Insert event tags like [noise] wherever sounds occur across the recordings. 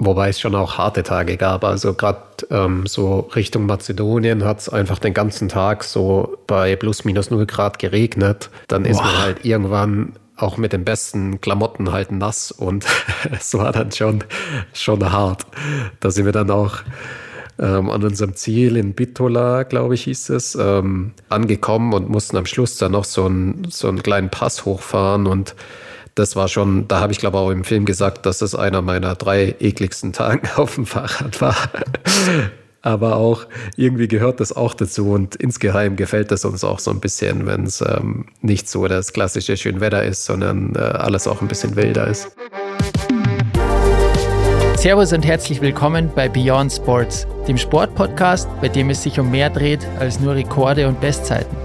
Wobei es schon auch harte Tage gab. Also gerade ähm, so Richtung Mazedonien hat es einfach den ganzen Tag so bei plus minus 0 Grad geregnet. Dann Boah. ist man halt irgendwann auch mit den besten Klamotten halt nass und [laughs] es war dann schon, schon hart. Da sind wir dann auch ähm, an unserem Ziel in Bitola, glaube ich, hieß es, ähm, angekommen und mussten am Schluss dann noch so, ein, so einen kleinen Pass hochfahren und das war schon, da habe ich glaube auch im Film gesagt, dass das einer meiner drei ekligsten Tage [laughs] auf dem Fahrrad war. Aber auch irgendwie gehört das auch dazu und insgeheim gefällt es uns auch so ein bisschen, wenn es ähm, nicht so das klassische Schönwetter ist, sondern äh, alles auch ein bisschen wilder ist. Servus und herzlich willkommen bei Beyond Sports, dem Sportpodcast, bei dem es sich um mehr dreht als nur Rekorde und Bestzeiten.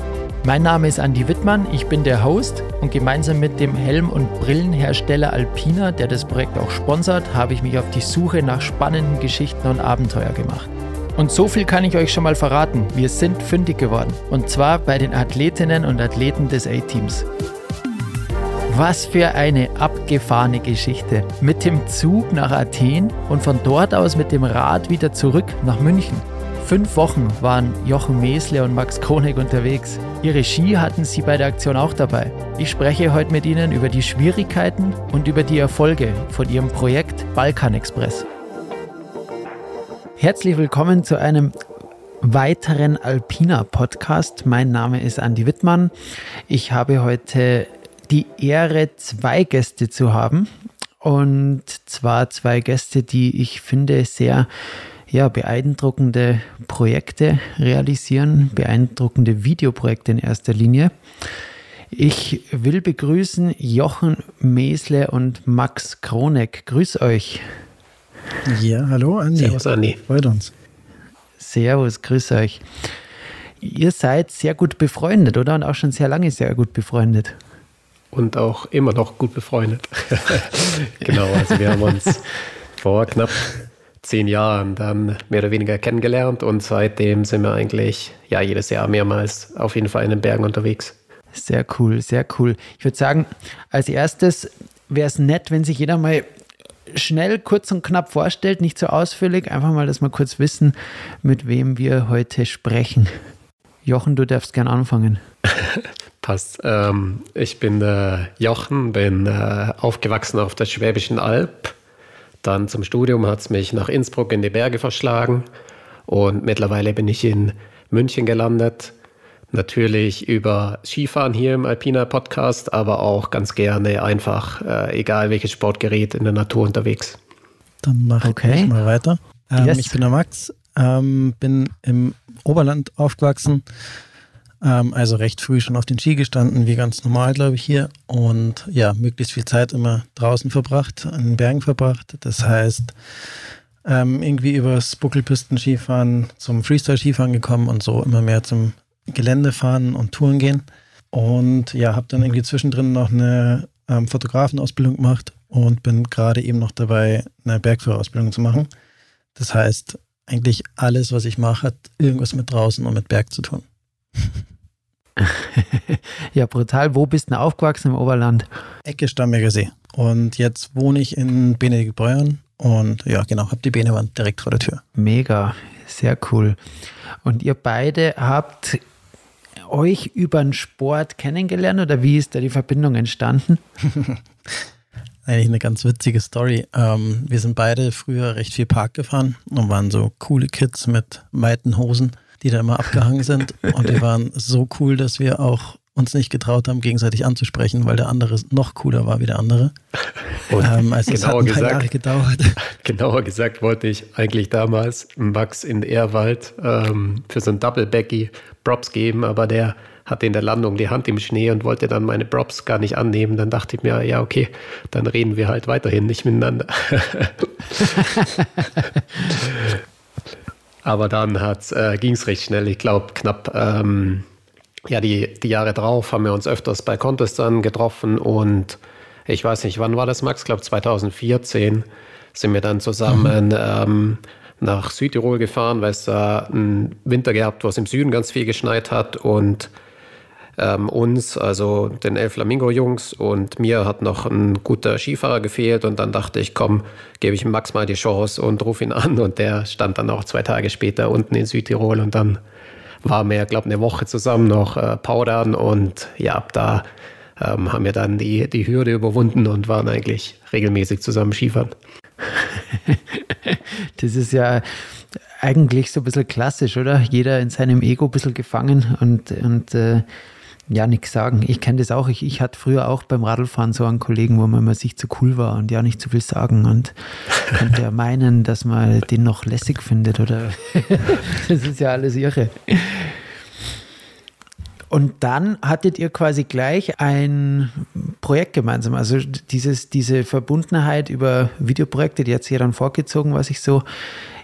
Mein Name ist Andy Wittmann, ich bin der Host und gemeinsam mit dem Helm- und Brillenhersteller Alpina, der das Projekt auch sponsert, habe ich mich auf die Suche nach spannenden Geschichten und Abenteuer gemacht. Und so viel kann ich euch schon mal verraten, wir sind fündig geworden. Und zwar bei den Athletinnen und Athleten des A-Teams. Was für eine abgefahrene Geschichte. Mit dem Zug nach Athen und von dort aus mit dem Rad wieder zurück nach München. Fünf Wochen waren Jochen Mesle und Max Konig unterwegs. Ihre Ski hatten sie bei der Aktion auch dabei. Ich spreche heute mit Ihnen über die Schwierigkeiten und über die Erfolge von Ihrem Projekt Balkan Express. Herzlich willkommen zu einem weiteren Alpina Podcast. Mein Name ist Andi Wittmann. Ich habe heute die Ehre, zwei Gäste zu haben. Und zwar zwei Gäste, die ich finde sehr ja, beeindruckende Projekte realisieren, beeindruckende Videoprojekte in erster Linie. Ich will begrüßen Jochen Mesle und Max Kroneck. Grüß euch. Ja, hallo Andi. Servus Andi. Freut uns. Servus, grüß euch. Ihr seid sehr gut befreundet, oder? Und auch schon sehr lange sehr gut befreundet. Und auch immer noch gut befreundet. [laughs] genau, also wir haben uns vor knapp zehn Jahren dann mehr oder weniger kennengelernt und seitdem sind wir eigentlich ja jedes Jahr mehrmals auf jeden Fall in den Bergen unterwegs. Sehr cool, sehr cool. Ich würde sagen, als erstes wäre es nett, wenn sich jeder mal schnell, kurz und knapp vorstellt, nicht so ausführlich, einfach mal, dass wir kurz wissen, mit wem wir heute sprechen. Jochen, du darfst gern anfangen. [laughs] Passt. Ähm, ich bin äh, Jochen, bin äh, aufgewachsen auf der Schwäbischen Alb. Dann zum Studium hat es mich nach Innsbruck in die Berge verschlagen und mittlerweile bin ich in München gelandet Natürlich über Skifahren hier im Alpina Podcast, aber auch ganz gerne einfach, äh, egal welches Sportgerät in der Natur unterwegs. Dann mache okay. ich mal weiter. Ähm, yes. Ich bin der Max, ähm, bin im Oberland aufgewachsen, ähm, also recht früh schon auf den Ski gestanden, wie ganz normal, glaube ich, hier. Und ja, möglichst viel Zeit immer draußen verbracht, an den Bergen verbracht. Das heißt, ähm, irgendwie übers Buckelpisten-Skifahren zum Freestyle-Skifahren gekommen und so immer mehr zum Gelände fahren und Touren gehen. Und ja, habe dann irgendwie zwischendrin noch eine ähm, Fotografenausbildung gemacht und bin gerade eben noch dabei, eine Bergführerausbildung zu machen. Das heißt, eigentlich alles, was ich mache, hat irgendwas mit draußen und mit Berg zu tun. [laughs] [laughs] ja, brutal. Wo bist du denn aufgewachsen im Oberland? Ecke Stamberger See. Und jetzt wohne ich in Benediktbeuern und ja, genau, habe die Benewand direkt vor der Tür. Mega, sehr cool. Und ihr beide habt euch über den Sport kennengelernt oder wie ist da die Verbindung entstanden? [laughs] Eigentlich eine ganz witzige Story. Ähm, wir sind beide früher recht viel Park gefahren und waren so coole Kids mit weiten Hosen, die da immer abgehangen sind. Und wir waren so cool, dass wir auch uns nicht getraut haben, gegenseitig anzusprechen, weil der andere noch cooler war wie der andere. Und ähm, also genauer, gesagt, gedauert. [laughs] genauer gesagt wollte ich eigentlich damals Max in Ehrwald ähm, für so ein Double Backy Props geben, aber der hatte in der Landung die Hand im Schnee und wollte dann meine Props gar nicht annehmen. Dann dachte ich mir, ja, okay, dann reden wir halt weiterhin nicht miteinander. [laughs] [laughs] aber dann äh, ging es recht schnell. Ich glaube, knapp ähm, ja, die, die Jahre drauf haben wir uns öfters bei Contests dann getroffen und ich weiß nicht, wann war das, Max? Ich glaube 2014 sind wir dann zusammen mhm. ähm, nach Südtirol gefahren, weil es da einen Winter gehabt, wo es im Süden ganz viel geschneit hat und ähm, uns, also den El Flamingo-Jungs und mir hat noch ein guter Skifahrer gefehlt und dann dachte ich, komm, gebe ich Max mal die Chance und rufe ihn an und der stand dann auch zwei Tage später unten in Südtirol und dann waren wir, glaube ich, eine Woche zusammen noch äh, powdern und ja, da ähm, haben wir dann die, die Hürde überwunden und waren eigentlich regelmäßig zusammen Skifahren. [laughs] das ist ja eigentlich so ein bisschen klassisch, oder? Jeder in seinem Ego ein bisschen gefangen und, und äh, ja, nichts sagen. Ich kenne das auch. Ich, ich hatte früher auch beim Radlfahren so einen Kollegen, wo man immer sich zu cool war und ja nicht zu viel sagen und [laughs] könnte ja meinen, dass man den noch lässig findet oder [laughs] das ist ja alles irre. Und dann hattet ihr quasi gleich ein Projekt gemeinsam. Also dieses, diese Verbundenheit über Videoprojekte, die hat sich ja dann vorgezogen, was ich so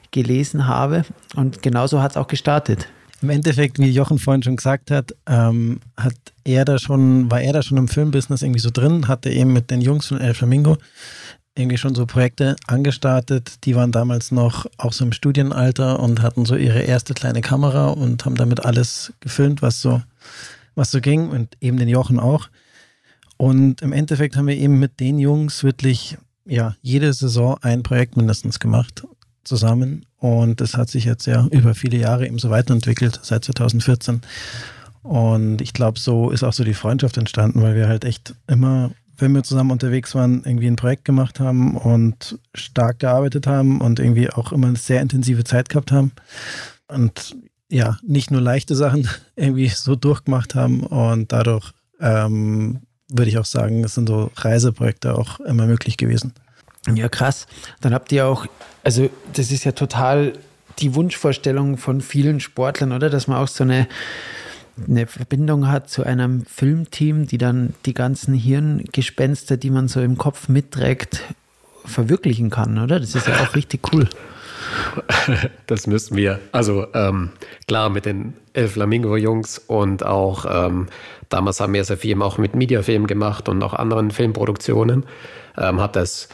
gelesen habe. Und genauso hat es auch gestartet. Im Endeffekt, wie Jochen vorhin schon gesagt hat, ähm, hat er da schon, war er da schon im Filmbusiness irgendwie so drin, hatte eben mit den Jungs von El Flamingo irgendwie schon so Projekte angestartet. Die waren damals noch auch so im Studienalter und hatten so ihre erste kleine Kamera und haben damit alles gefilmt, was so was so ging und eben den Jochen auch. Und im Endeffekt haben wir eben mit den Jungs wirklich ja jede Saison ein Projekt mindestens gemacht zusammen und das hat sich jetzt ja über viele Jahre eben so weiterentwickelt seit 2014. Und ich glaube, so ist auch so die Freundschaft entstanden, weil wir halt echt immer, wenn wir zusammen unterwegs waren, irgendwie ein Projekt gemacht haben und stark gearbeitet haben und irgendwie auch immer eine sehr intensive Zeit gehabt haben. Und ja, nicht nur leichte Sachen [laughs] irgendwie so durchgemacht haben und dadurch ähm, würde ich auch sagen, es sind so Reiseprojekte auch immer möglich gewesen. Ja, krass. Dann habt ihr auch, also das ist ja total die Wunschvorstellung von vielen Sportlern, oder? Dass man auch so eine, eine Verbindung hat zu einem Filmteam, die dann die ganzen Hirngespenster, die man so im Kopf mitträgt, verwirklichen kann, oder? Das ist ja auch richtig cool. [laughs] Das müssen wir. Also ähm, klar mit den El Flamingo-Jungs und auch ähm, damals haben wir sehr viel auch mit Mediafilm gemacht und auch anderen Filmproduktionen. Ähm, hat das,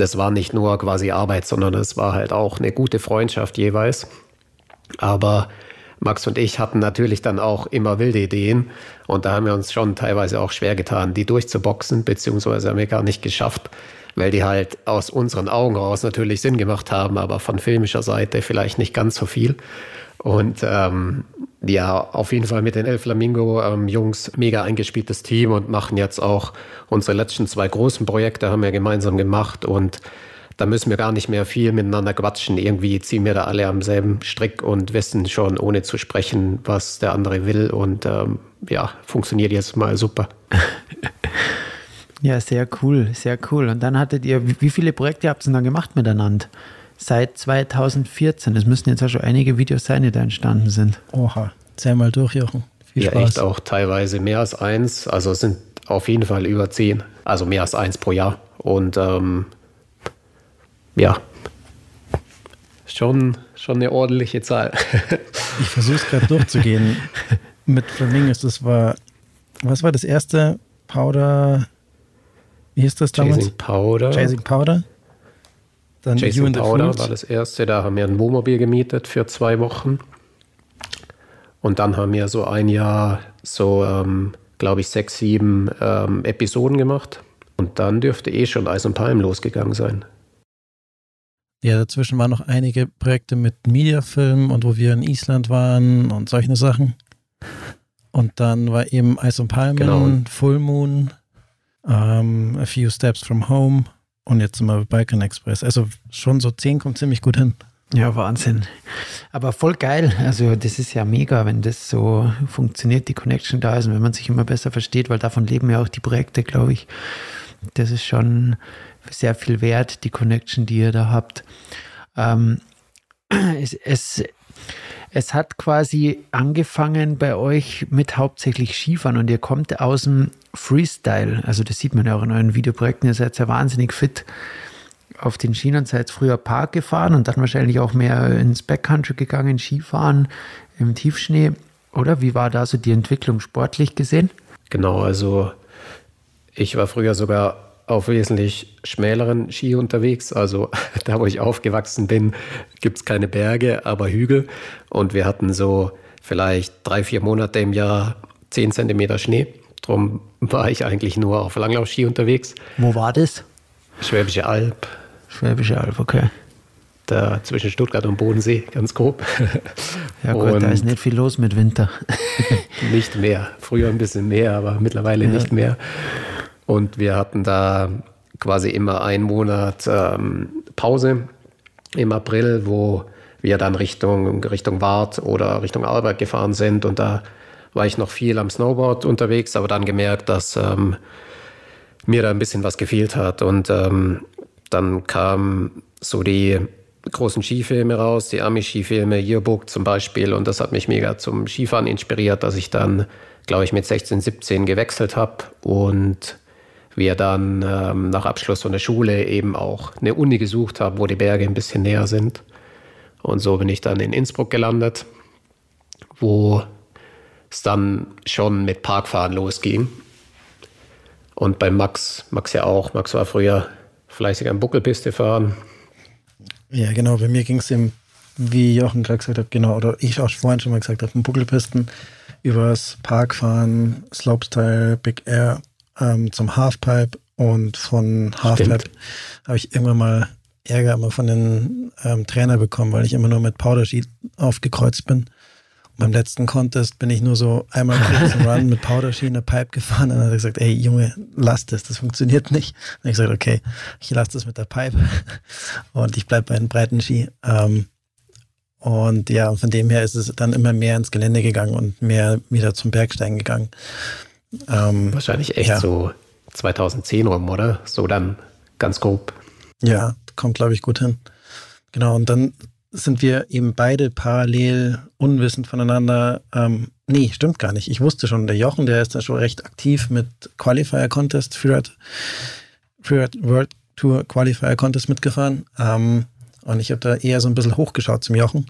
das war nicht nur quasi Arbeit, sondern es war halt auch eine gute Freundschaft jeweils. Aber Max und ich hatten natürlich dann auch immer wilde Ideen und da haben wir uns schon teilweise auch schwer getan, die durchzuboxen, beziehungsweise haben wir gar nicht geschafft weil die halt aus unseren Augen raus natürlich Sinn gemacht haben, aber von filmischer Seite vielleicht nicht ganz so viel. Und ähm, ja, auf jeden Fall mit den El Flamingo-Jungs ähm, mega eingespieltes Team und machen jetzt auch unsere letzten zwei großen Projekte, haben wir gemeinsam gemacht und da müssen wir gar nicht mehr viel miteinander quatschen. Irgendwie ziehen wir da alle am selben Strick und wissen schon, ohne zu sprechen, was der andere will. Und ähm, ja, funktioniert jetzt mal super. [laughs] Ja, sehr cool, sehr cool. Und dann hattet ihr, wie viele Projekte habt ihr dann gemacht miteinander? Seit 2014. Das müssen jetzt auch schon einige Videos sein, die da entstanden sind. Oha, zähl mal durch, Jochen. Viel ja, Spaß. echt auch teilweise mehr als eins. Also es sind auf jeden Fall über zehn. Also mehr als eins pro Jahr. Und ähm, ja, schon, schon eine ordentliche Zahl. ich versuche es gerade durchzugehen. [laughs] Mit Flamingos, das war, was war das erste Powder? Wie hieß das damals? Chasing Powder. Chasing Powder. Dann Chasing Powder war das erste. Da haben wir ein Wohnmobil gemietet für zwei Wochen. Und dann haben wir so ein Jahr so, ähm, glaube ich, sechs, sieben ähm, Episoden gemacht. Und dann dürfte eh schon Eis und Palm losgegangen sein. Ja, dazwischen waren noch einige Projekte mit Mediafilm und wo wir in Island waren und solche Sachen. Und dann war eben Eis und Palmen, genau. Full Moon, um, A Few Steps from Home und jetzt sind wir bei Balkan Express. Also schon so 10 kommt ziemlich gut hin. Ja, Wahnsinn. Aber voll geil. Also, das ist ja mega, wenn das so funktioniert, die Connection da ist und wenn man sich immer besser versteht, weil davon leben ja auch die Projekte, glaube ich. Das ist schon sehr viel wert, die Connection, die ihr da habt. Ähm, es, es, es hat quasi angefangen bei euch mit hauptsächlich Skifahren und ihr kommt aus dem Freestyle. Also das sieht man ja auch in euren Videoprojekten. Ihr seid ja wahnsinnig fit auf den Schienen, seid früher Park gefahren und dann wahrscheinlich auch mehr ins Backcountry gegangen, Skifahren im Tiefschnee. Oder wie war da so die Entwicklung sportlich gesehen? Genau, also ich war früher sogar auf wesentlich schmäleren Ski unterwegs. Also [laughs] da, wo ich aufgewachsen bin, gibt es keine Berge, aber Hügel. Und wir hatten so vielleicht drei, vier Monate im Jahr 10 Zentimeter Schnee. Drum war ich eigentlich nur auf Langlaufski unterwegs. Wo war das? Schwäbische Alb. Schwäbische Alb, okay. Da zwischen Stuttgart und Bodensee, ganz grob. [laughs] Ja gut, und da ist nicht viel los mit Winter. [laughs] nicht mehr. Früher ein bisschen mehr, aber mittlerweile ja. nicht mehr. Und wir hatten da quasi immer einen Monat ähm, Pause im April, wo wir dann Richtung, Richtung Wart oder Richtung Arbeit gefahren sind. Und da war ich noch viel am Snowboard unterwegs, aber dann gemerkt, dass ähm, mir da ein bisschen was gefehlt hat. Und ähm, dann kamen so die großen Skifilme raus, die Ami-Skifilme, Yearbook zum Beispiel. Und das hat mich mega zum Skifahren inspiriert, dass ich dann, glaube ich, mit 16, 17 gewechselt habe und wir dann ähm, nach Abschluss von der Schule eben auch eine Uni gesucht haben, wo die Berge ein bisschen näher sind. Und so bin ich dann in Innsbruck gelandet, wo es dann schon mit Parkfahren losging. Und bei Max, Max ja auch, Max war früher fleißig am Buckelpiste fahren. Ja, genau, bei mir ging es eben, wie Jochen gerade gesagt hat, genau, oder ich auch vorhin schon mal gesagt habe, Buckelpisten übers Parkfahren, Slopestyle, Big Air ähm, zum Halfpipe und von Halfpipe habe ich irgendwann mal Ärger immer von den ähm, Trainer bekommen, weil ich immer nur mit Powder Sheet aufgekreuzt bin. Und beim letzten Contest bin ich nur so einmal [laughs] kurz einen Run mit Powder Sheet in der Pipe gefahren und dann hat er gesagt, ey Junge, lass das, das funktioniert nicht. Und ich gesagt, okay, ich lasse das mit der Pipe [laughs] und ich bleibe bei den breiten Ski. Ähm, und ja, von dem her ist es dann immer mehr ins Gelände gegangen und mehr wieder zum Bergsteigen gegangen. Ähm, Wahrscheinlich echt ja. so 2010 rum, oder? So dann ganz grob. Ja, kommt, glaube ich, gut hin. Genau, und dann sind wir eben beide parallel unwissend voneinander. Ähm, nee, stimmt gar nicht. Ich wusste schon, der Jochen, der ist da schon recht aktiv mit Qualifier Contest, Freeride, Freeride World Tour Qualifier Contest mitgefahren. Ähm, und ich habe da eher so ein bisschen hochgeschaut zum Jochen.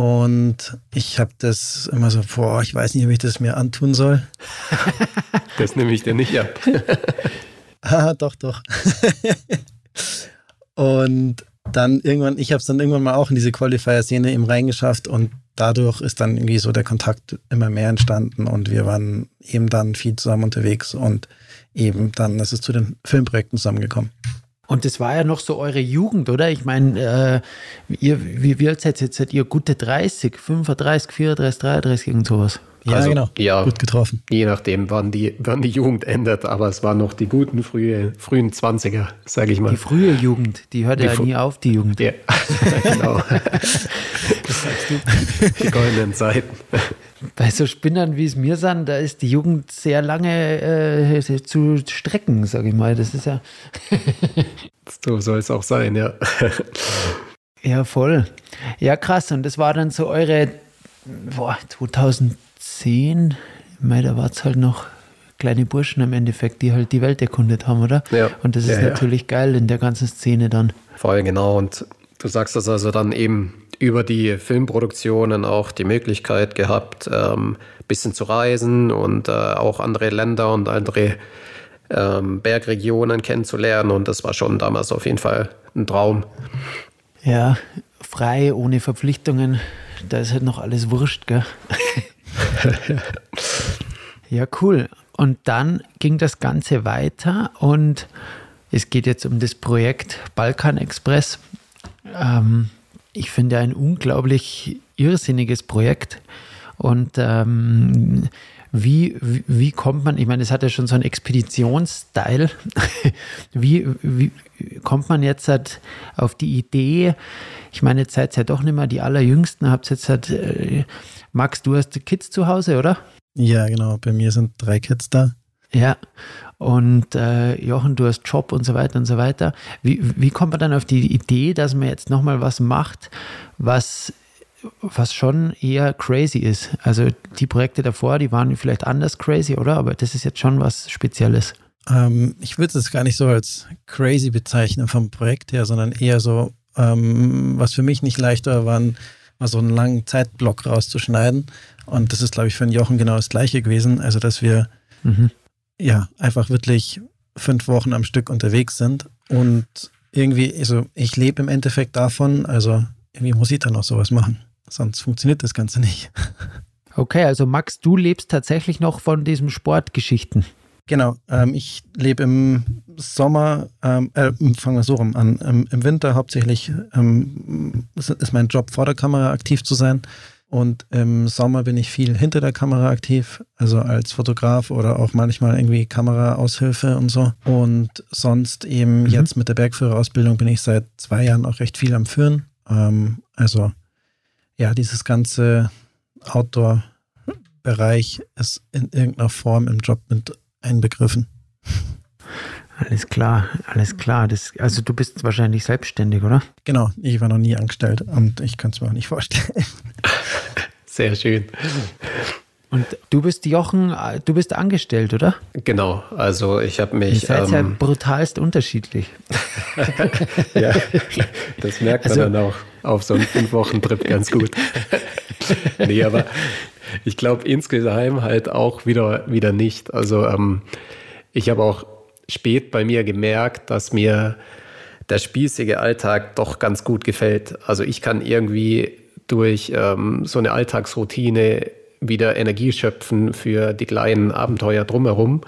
Und ich habe das immer so vor, ich weiß nicht, ob ich das mir antun soll. [laughs] das nehme ich dir nicht ab. [laughs] ah, doch, doch. [laughs] und dann irgendwann, ich habe es dann irgendwann mal auch in diese Qualifier-Szene eben reingeschafft und dadurch ist dann irgendwie so der Kontakt immer mehr entstanden und wir waren eben dann viel zusammen unterwegs und eben dann ist es zu den Filmprojekten zusammengekommen. Und das war ja noch so eure Jugend, oder? Ich meine, äh, ihr, wie, wie alt seid ihr jetzt? Seid ihr gute 30, 35, 34, 33, irgend sowas? Ja, also, genau. Ja, gut getroffen. Je nachdem, wann die, wann die Jugend endet, aber es waren noch die guten frühe, frühen 20er, sage ich mal. Die frühe Jugend, die hört die ja nie auf, die Jugend. Ja, [laughs] genau. das sagst du. Die goldenen Zeiten bei so Spinnern, wie es mir sind, da ist die Jugend sehr lange äh, zu strecken, sage ich mal. Das ist ja. [laughs] so soll es auch sein, ja. [laughs] ja, voll. Ja, krass. Und das war dann so eure, boah, 2010, mei, da war es halt noch kleine Burschen im Endeffekt, die halt die Welt erkundet haben, oder? Ja. Und das ist ja, natürlich ja. geil in der ganzen Szene dann. Voll, genau. Und du sagst das also dann eben über die Filmproduktionen auch die Möglichkeit gehabt, ein ähm, bisschen zu reisen und äh, auch andere Länder und andere ähm, Bergregionen kennenzulernen. Und das war schon damals auf jeden Fall ein Traum. Ja, frei, ohne Verpflichtungen. Da ist halt noch alles wurscht, gell? [laughs] ja, cool. Und dann ging das Ganze weiter und es geht jetzt um das Projekt Balkan Express. Ähm, ich finde, ein unglaublich irrsinniges Projekt. Und ähm, wie, wie, wie, kommt man, ich meine, es hat ja schon so einen Expeditionsstyle. [laughs] wie, wie kommt man jetzt halt auf die Idee? Ich meine, jetzt seid ihr ja doch nicht mehr die Allerjüngsten. Habt jetzt halt, äh, Max, du hast Kids zu Hause, oder? Ja, genau. Bei mir sind drei Kids da. Ja, und äh, Jochen, du hast Job und so weiter und so weiter. Wie, wie kommt man dann auf die Idee, dass man jetzt nochmal was macht, was, was schon eher crazy ist? Also die Projekte davor, die waren vielleicht anders crazy, oder? Aber das ist jetzt schon was Spezielles. Ähm, ich würde es gar nicht so als crazy bezeichnen vom Projekt her, sondern eher so, ähm, was für mich nicht leichter war, war so einen langen Zeitblock rauszuschneiden. Und das ist, glaube ich, für den Jochen genau das Gleiche gewesen. Also, dass wir mhm ja, einfach wirklich fünf Wochen am Stück unterwegs sind. Und irgendwie, also ich lebe im Endeffekt davon, also irgendwie muss ich dann auch sowas machen. Sonst funktioniert das Ganze nicht. [laughs] Okay, also Max, du lebst tatsächlich noch von diesen Sportgeschichten. Genau, ähm, ich lebe im Sommer, ähm, äh, fangen wir so rum an, ähm, im Winter hauptsächlich ähm, ist mein Job vor der Kamera aktiv zu sein und im Sommer bin ich viel hinter der Kamera aktiv, also als Fotograf oder auch manchmal irgendwie Kameraaushilfe und so. Und sonst eben mhm. jetzt mit der Bergführerausbildung bin ich seit zwei Jahren auch recht viel am Führen. Ähm, also ja, dieses ganze Outdoor-Bereich ist in irgendeiner Form im Job mit einbegriffen. Alles klar, alles klar. Das, also du bist wahrscheinlich selbstständig, oder? Genau, ich war noch nie angestellt und ich kann es mir auch nicht vorstellen. [laughs] Sehr schön. Und du bist Jochen, du bist angestellt, oder? Genau, also ich habe mich. Ihr seid ähm, ja brutalst unterschiedlich. [laughs] ja, das merkt man also, dann auch auf so einem fünf Wochen Trip ganz gut. [laughs] nee, aber ich glaube insgeheim halt auch wieder, wieder nicht. Also ähm, ich habe auch spät bei mir gemerkt, dass mir der spießige Alltag doch ganz gut gefällt. Also ich kann irgendwie durch ähm, so eine Alltagsroutine wieder Energie schöpfen für die kleinen Abenteuer drumherum.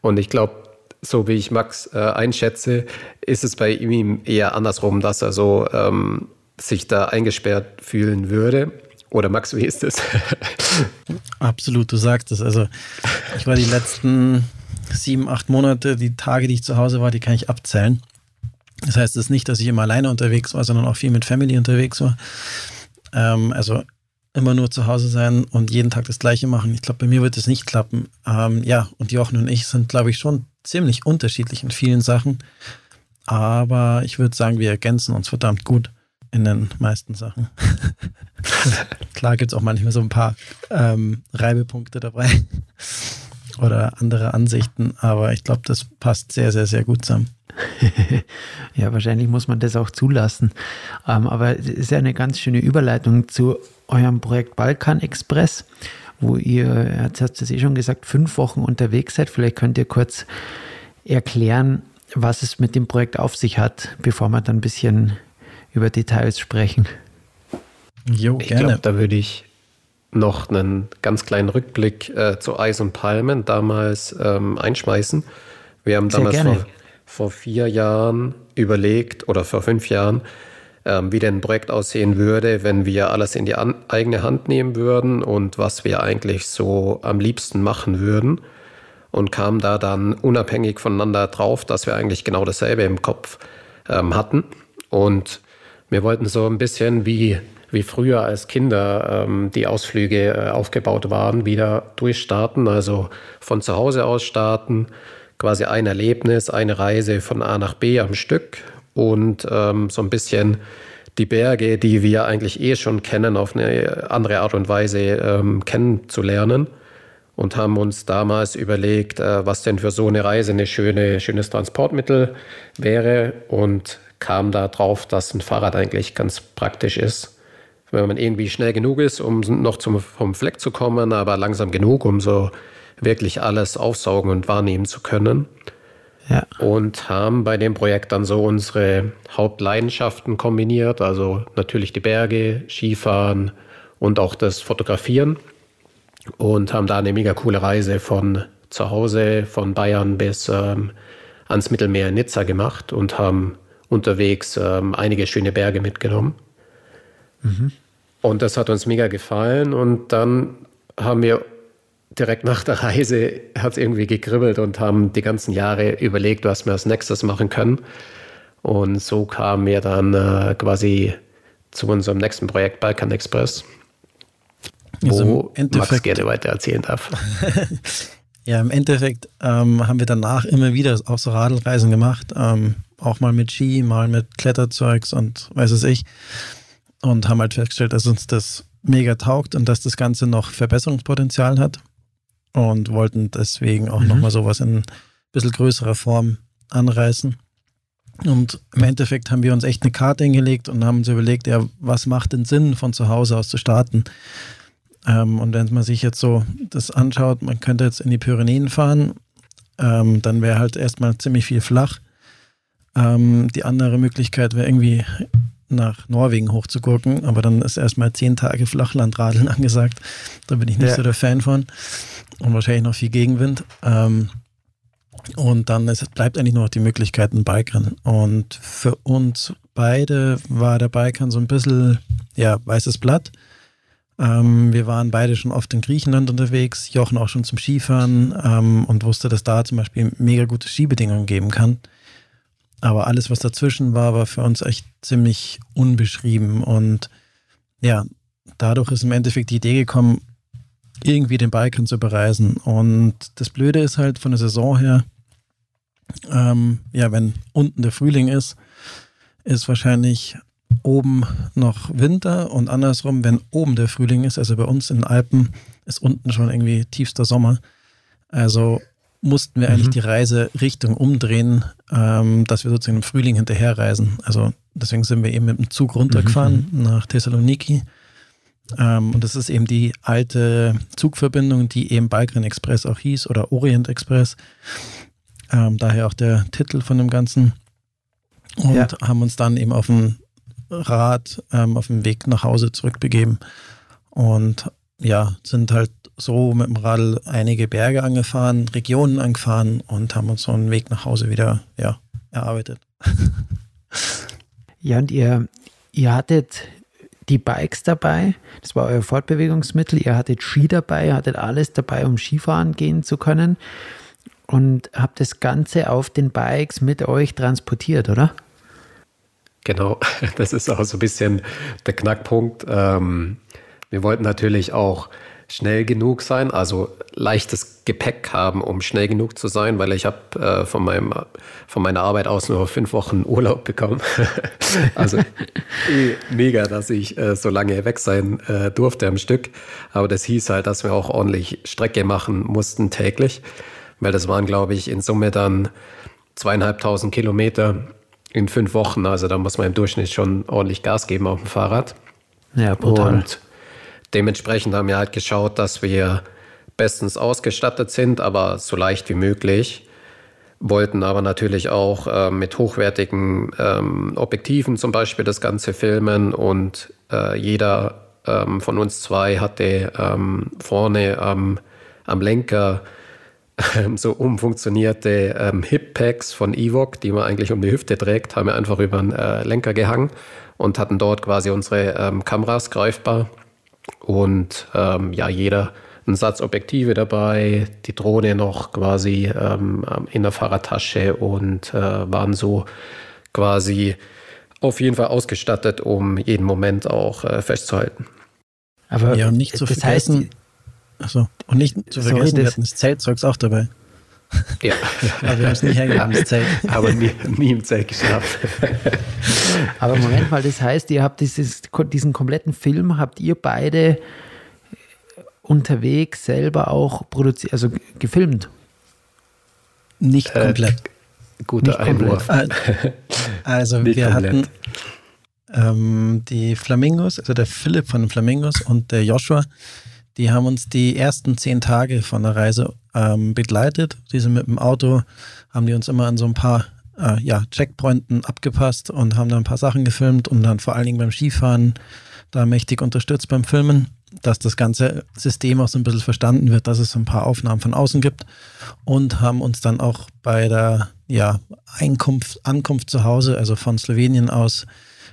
Und ich glaube, so wie ich Max äh, einschätze, ist es bei ihm eher andersrum, dass er so ähm, sich da eingesperrt fühlen würde. Oder Max, wie ist es? Absolut, du sagst es. Also ich war die letzten sieben, acht Monate, die Tage, die ich zu Hause war, die kann ich abzählen. Das heißt es ist nicht, dass ich immer alleine unterwegs war, sondern auch viel mit Family unterwegs war. Ähm, also immer nur zu Hause sein und jeden Tag das Gleiche machen. Ich glaube, bei mir wird es nicht klappen. Ähm, ja, und Jochen und ich sind, glaube ich, schon ziemlich unterschiedlich in vielen Sachen. Aber ich würde sagen, wir ergänzen uns verdammt gut in den meisten Sachen. [laughs] Klar gibt es auch manchmal so ein paar ähm, Reibepunkte dabei oder andere Ansichten, aber ich glaube, das passt sehr, sehr, sehr gut zusammen. [laughs] ja, wahrscheinlich muss man das auch zulassen. Ähm, aber es ist ja eine ganz schöne Überleitung zu eurem Projekt Balkan Express, wo ihr, jetzt hast du es eh schon gesagt, fünf Wochen unterwegs seid. Vielleicht könnt ihr kurz erklären, was es mit dem Projekt auf sich hat, bevor wir dann ein bisschen über Details sprechen. Jo, ich glaube, da würde ich noch einen ganz kleinen Rückblick äh, zu Eis und Palmen damals ähm, einschmeißen. Wir haben Sehr damals vor, vor, vier Jahren überlegt oder vor fünf Jahren, ähm, wie denn ein Projekt aussehen würde, wenn wir alles in die an, eigene Hand nehmen würden und was wir eigentlich so am liebsten machen würden. Und kamen da dann unabhängig voneinander drauf, dass wir eigentlich genau dasselbe im Kopf ähm, hatten. Und wir wollten so ein bisschen wie wie früher als Kinder ähm, die Ausflüge äh, aufgebaut waren, wieder durchstarten, also von zu Hause aus starten, quasi ein Erlebnis, eine Reise von A nach B am Stück und ähm, so ein bisschen die Berge, die wir eigentlich eh schon kennen, auf eine andere Art und Weise ähm, kennenzulernen und haben uns damals überlegt, äh, was denn für so eine Reise ein schöne, schönes Transportmittel wäre und kam da drauf, dass ein Fahrrad eigentlich ganz praktisch ist wenn man irgendwie schnell genug ist, um noch zum, vom Fleck zu kommen, aber langsam genug, um so wirklich alles aufsaugen und wahrnehmen zu können. Ja. Und haben bei dem Projekt dann so unsere Hauptleidenschaften kombiniert, also natürlich die Berge, Skifahren und auch das Fotografieren. Und haben da eine mega coole Reise von zu Hause, von Bayern bis ähm, ans Mittelmeer in Nizza gemacht und haben unterwegs ähm, einige schöne Berge mitgenommen. Mhm. Und das hat uns mega gefallen. Und dann haben wir direkt nach der Reise, hat es irgendwie gekribbelt und haben die ganzen Jahre überlegt, was wir als nächstes machen können. Und so kamen wir dann äh, quasi zu unserem nächsten Projekt Balkan Express, also wo Max gerne weiter erzählen darf. [laughs] ja, im Endeffekt ähm, haben wir danach immer wieder auch so Radlreisen gemacht, ähm, auch mal mit Ski, mal mit Kletterzeugs und weiß es ich und haben halt festgestellt, dass uns das mega taugt und dass das Ganze noch Verbesserungspotenzial hat und wollten deswegen auch mhm. nochmal sowas in ein bisschen größerer Form anreißen. Und im Endeffekt haben wir uns echt eine Karte hingelegt und haben uns überlegt, ja, was macht denn Sinn, von zu Hause aus zu starten? Ähm, und wenn man sich jetzt so das anschaut, man könnte jetzt in die Pyrenäen fahren, ähm, dann wäre halt erstmal ziemlich viel flach. Ähm, die andere Möglichkeit wäre irgendwie nach Norwegen hochzugurken, aber dann ist erstmal zehn Tage Flachlandradeln [laughs] angesagt. Da bin ich nicht ja. so der Fan von. Und wahrscheinlich noch viel Gegenwind. Ähm, und dann es bleibt eigentlich nur noch die Möglichkeit, ein Bikerennen. Und für uns beide war der Bikerennen so ein bisschen, ja, weißes Blatt. Ähm, wir waren beide schon oft in Griechenland unterwegs, Jochen auch schon zum Skifahren ähm, und wusste, dass da zum Beispiel mega gute Skibedingungen geben kann. Aber alles, was dazwischen war, war für uns echt ziemlich unbeschrieben. Und ja, dadurch ist im Endeffekt die Idee gekommen, irgendwie den Balkan zu bereisen. Und das Blöde ist halt von der Saison her, ähm, ja, wenn unten der Frühling ist, ist wahrscheinlich oben noch Winter und andersrum, wenn oben der Frühling ist, also bei uns in den Alpen, ist unten schon irgendwie tiefster Sommer. Also mussten wir mhm. eigentlich die Reiserichtung umdrehen, ähm, dass wir sozusagen im Frühling hinterherreisen. Also deswegen sind wir eben mit dem Zug runtergefahren mhm. nach Thessaloniki. Ähm, und das ist eben die alte Zugverbindung, die eben Balkan Express auch hieß oder Orient Express. Ähm, daher auch der Titel von dem Ganzen. Und ja. haben uns dann eben auf dem Rad ähm, auf dem Weg nach Hause zurückbegeben. Und ja, sind halt so mit dem Radl einige Berge angefahren, Regionen angefahren und haben uns so einen Weg nach Hause wieder ja, erarbeitet. Ja, und ihr, ihr hattet die Bikes dabei, das war euer Fortbewegungsmittel, ihr hattet Ski dabei, ihr hattet alles dabei, um Skifahren gehen zu können und habt das Ganze auf den Bikes mit euch transportiert, oder? Genau, [laughs] das ist auch so ein bisschen der Knackpunkt. Ähm, wir wollten natürlich auch schnell genug sein, also leichtes Gepäck haben, um schnell genug zu sein, weil ich habe äh, von, meinem, von meiner Arbeit aus nur fünf Wochen Urlaub bekommen. [laughs] also eh mega, dass ich äh, so lange weg sein äh, durfte am Stück. Aber das hieß halt, dass wir auch ordentlich Strecke machen mussten täglich, weil das waren, glaube ich, in Summe dann zweieinhalbtausend Kilometer in fünf Wochen. Also da muss man im Durchschnitt schon ordentlich Gas geben auf dem Fahrrad. Ja, brutal. Und Dementsprechend haben wir halt geschaut, dass wir bestens ausgestattet sind, aber so leicht wie möglich. Wollten aber natürlich auch äh, mit hochwertigen ähm, Objektiven zum Beispiel das Ganze filmen und äh, jeder ähm, von uns zwei hatte ähm, vorne am, Lenker so umfunktionierte ähm, Hip-Packs von Evoc, die man eigentlich um die Hüfte trägt, haben wir einfach über den äh, Lenker gehangen und hatten dort quasi unsere ähm, Kameras greifbar und ähm, ja, jeder einen Satz Objektive dabei, die Drohne noch quasi ähm, in der Fahrradtasche und äh, waren so quasi auf jeden Fall ausgestattet, um jeden Moment auch äh, festzuhalten. Aber ja, und nicht zu vergessen, achso, und nicht zu vergessen, sorry, wir hatten das Zeltzeugs auch dabei. Ja. Aber wir haben es nie hergegeben, das Zelt. [laughs] Aber nie, nie im Zelt geschafft. [laughs] Aber Moment mal, das heißt, ihr habt dieses, diesen kompletten Film, habt ihr beide unterwegs selber auch produziert, also gefilmt? Nicht äh, komplett. Äh, guter Nicht Einwurf. Also Nicht wir komplett. hatten ähm, die Flamingos, also der Philipp von den Flamingos und der Joshua, die haben uns die ersten zehn Tage von der Reise ähm, begleitet. Die sind mit dem Auto, haben die uns immer an so ein paar äh, ja, Checkpointen abgepasst und haben da ein paar Sachen gefilmt und dann vor allen Dingen beim Skifahren da mächtig unterstützt beim Filmen, dass das ganze System auch so ein bisschen verstanden wird, dass es so ein paar Aufnahmen von außen gibt und haben uns dann auch bei der ja, Einkunft, Ankunft zu Hause, also von Slowenien aus,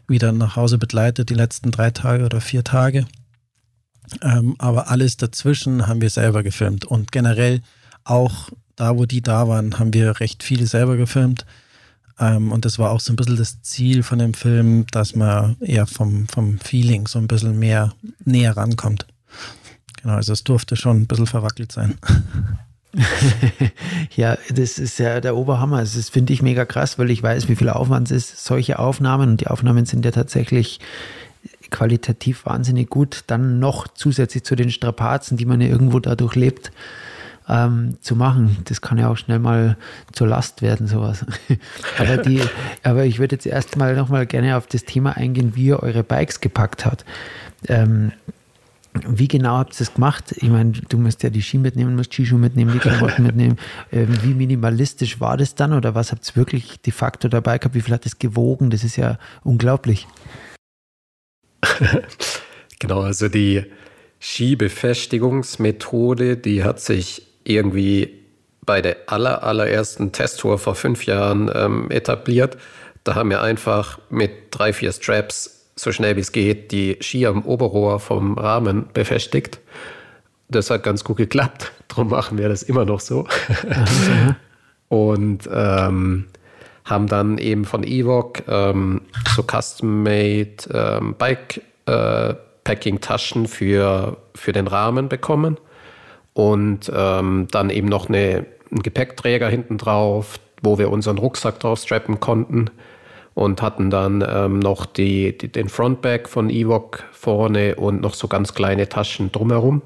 wieder nach Hause begleitet, die letzten drei Tage oder vier Tage. Ähm, aber alles dazwischen haben wir selber gefilmt. Und generell auch da, wo die da waren, haben wir recht viel selber gefilmt. Ähm, und das war auch so ein bisschen das Ziel von dem Film, dass man eher vom, vom Feeling so ein bisschen mehr näher rankommt. Genau, also es durfte schon ein bisschen verwackelt sein. [laughs] ja, das ist ja der Oberhammer. Das finde ich mega krass, weil ich weiß, wie viel Aufwand es ist, solche Aufnahmen. Und die Aufnahmen sind ja tatsächlich qualitativ wahnsinnig gut, dann noch zusätzlich zu den Strapazen, die man ja irgendwo dadurch lebt, ähm, zu machen. Das kann ja auch schnell mal zur Last werden, sowas. [laughs] aber, die, aber ich würde jetzt erstmal nochmal gerne auf das Thema eingehen, wie ihr eure Bikes gepackt habt. Ähm, Wie genau habt ihr das gemacht? Ich meine, du musst ja die Ski mitnehmen, musst Skischuhe mitnehmen, die Klamotten [laughs] mitnehmen. Ähm, wie minimalistisch war das dann oder was habt ihr wirklich de facto dabei gehabt? Wie viel hat das gewogen? Das ist ja unglaublich. [laughs] genau, also die Skibefestigungsmethode, die hat sich irgendwie bei der aller, allerersten Testtour vor fünf Jahren ähm, etabliert. Da haben wir einfach mit drei, vier Straps so schnell wie es geht die Ski am Oberrohr vom Rahmen befestigt. Das hat ganz gut geklappt. Darum machen wir das immer noch so. [laughs] Und ähm, haben dann eben von Evoc ähm, so custom-made ähm, Bike-Packing-Taschen äh, für, für den Rahmen bekommen. Und ähm, dann eben noch eine, einen Gepäckträger hinten drauf, wo wir unseren Rucksack drauf strappen konnten und hatten dann ähm, noch die, die, den Frontback von Evoc vorne und noch so ganz kleine Taschen drumherum.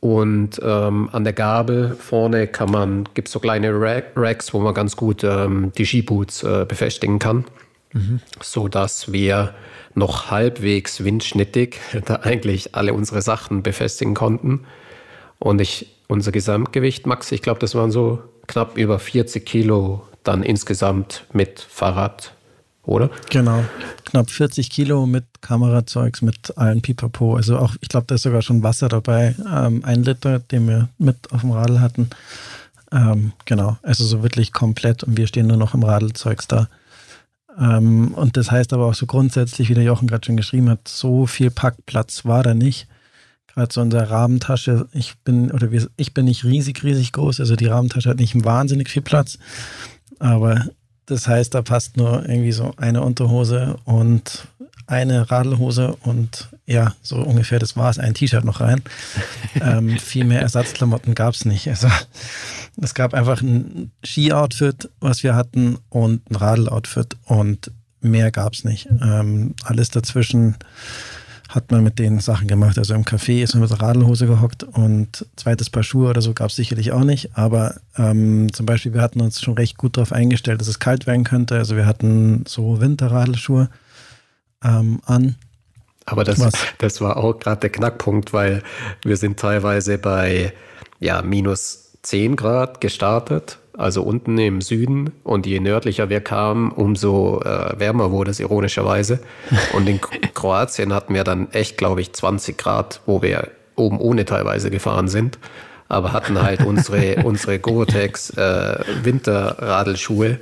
Und ähm, an der Gabel vorne kann man, gibt es so kleine Racks, wo man ganz gut ähm, die Skiboots äh, befestigen kann. Mhm. So dass wir noch halbwegs windschnittig [laughs] da eigentlich alle unsere Sachen befestigen konnten. Und ich, unser Gesamtgewicht, Max, ich glaube, das waren so knapp über 40 Kilo dann insgesamt mit Fahrrad, oder? Genau, knapp 40 Kilo mit Kamerazeugs, mit allen Pipapo. Also auch, ich glaube, da ist sogar schon Wasser dabei, ähm, ein Liter, den wir mit auf dem Radl hatten. Ähm, genau, also so wirklich komplett und wir stehen nur noch im Radlzeugs da. Ähm, und das heißt aber auch so grundsätzlich, wie der Jochen gerade schon geschrieben hat, so viel Packplatz war da nicht. Gerade so in der Rahmentasche, ich bin, oder wir, ich bin nicht riesig, riesig groß, also die Rahmentasche hat nicht wahnsinnig viel Platz. Aber das heißt, da passt nur irgendwie so eine Unterhose und eine Radlhose und ja, so ungefähr das war es, ein T-Shirt noch rein. [laughs] ähm, viel mehr Ersatzklamotten gab es nicht. Also es gab einfach ein Ski-Outfit, was wir hatten und ein Radl-Outfit und mehr gab es nicht. Ähm, alles dazwischen hat man mit den Sachen gemacht. Also im Café ist man mit der Radlhose gehockt und zweites Paar Schuhe oder so gab es sicherlich auch nicht. Aber ähm, zum Beispiel, wir hatten uns schon recht gut darauf eingestellt, dass es kalt werden könnte. Also wir hatten so Winterradelschuhe ähm, an. Aber das, das war auch gerade der Knackpunkt, weil wir sind teilweise bei ja, minus 10 Grad gestartet also unten im Süden. Und je nördlicher wir kamen, umso äh, wärmer wurde es ironischerweise. Und in [laughs] Kroatien hatten wir dann echt, glaube ich, 20 Grad, wo wir oben ohne teilweise gefahren sind. Aber hatten halt unsere, [laughs] unsere Gore-Tex äh, Winterradelschuhe.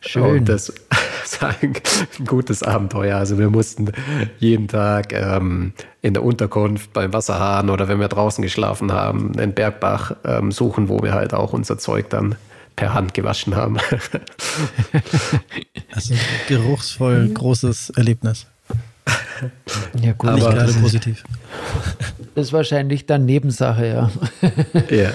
Schön. Und das, [laughs] war ein, gutes Abenteuer. Also wir mussten jeden Tag ähm, in der Unterkunft beim Wasserhahn oder wenn wir draußen geschlafen haben, einen Bergbach ähm, suchen, wo wir halt auch unser Zeug dann per Hand gewaschen haben. [laughs] also geruchsvoll großes Erlebnis. Ja, gut, aber gerade positiv. Das ist wahrscheinlich dann Nebensache, ja. Ja.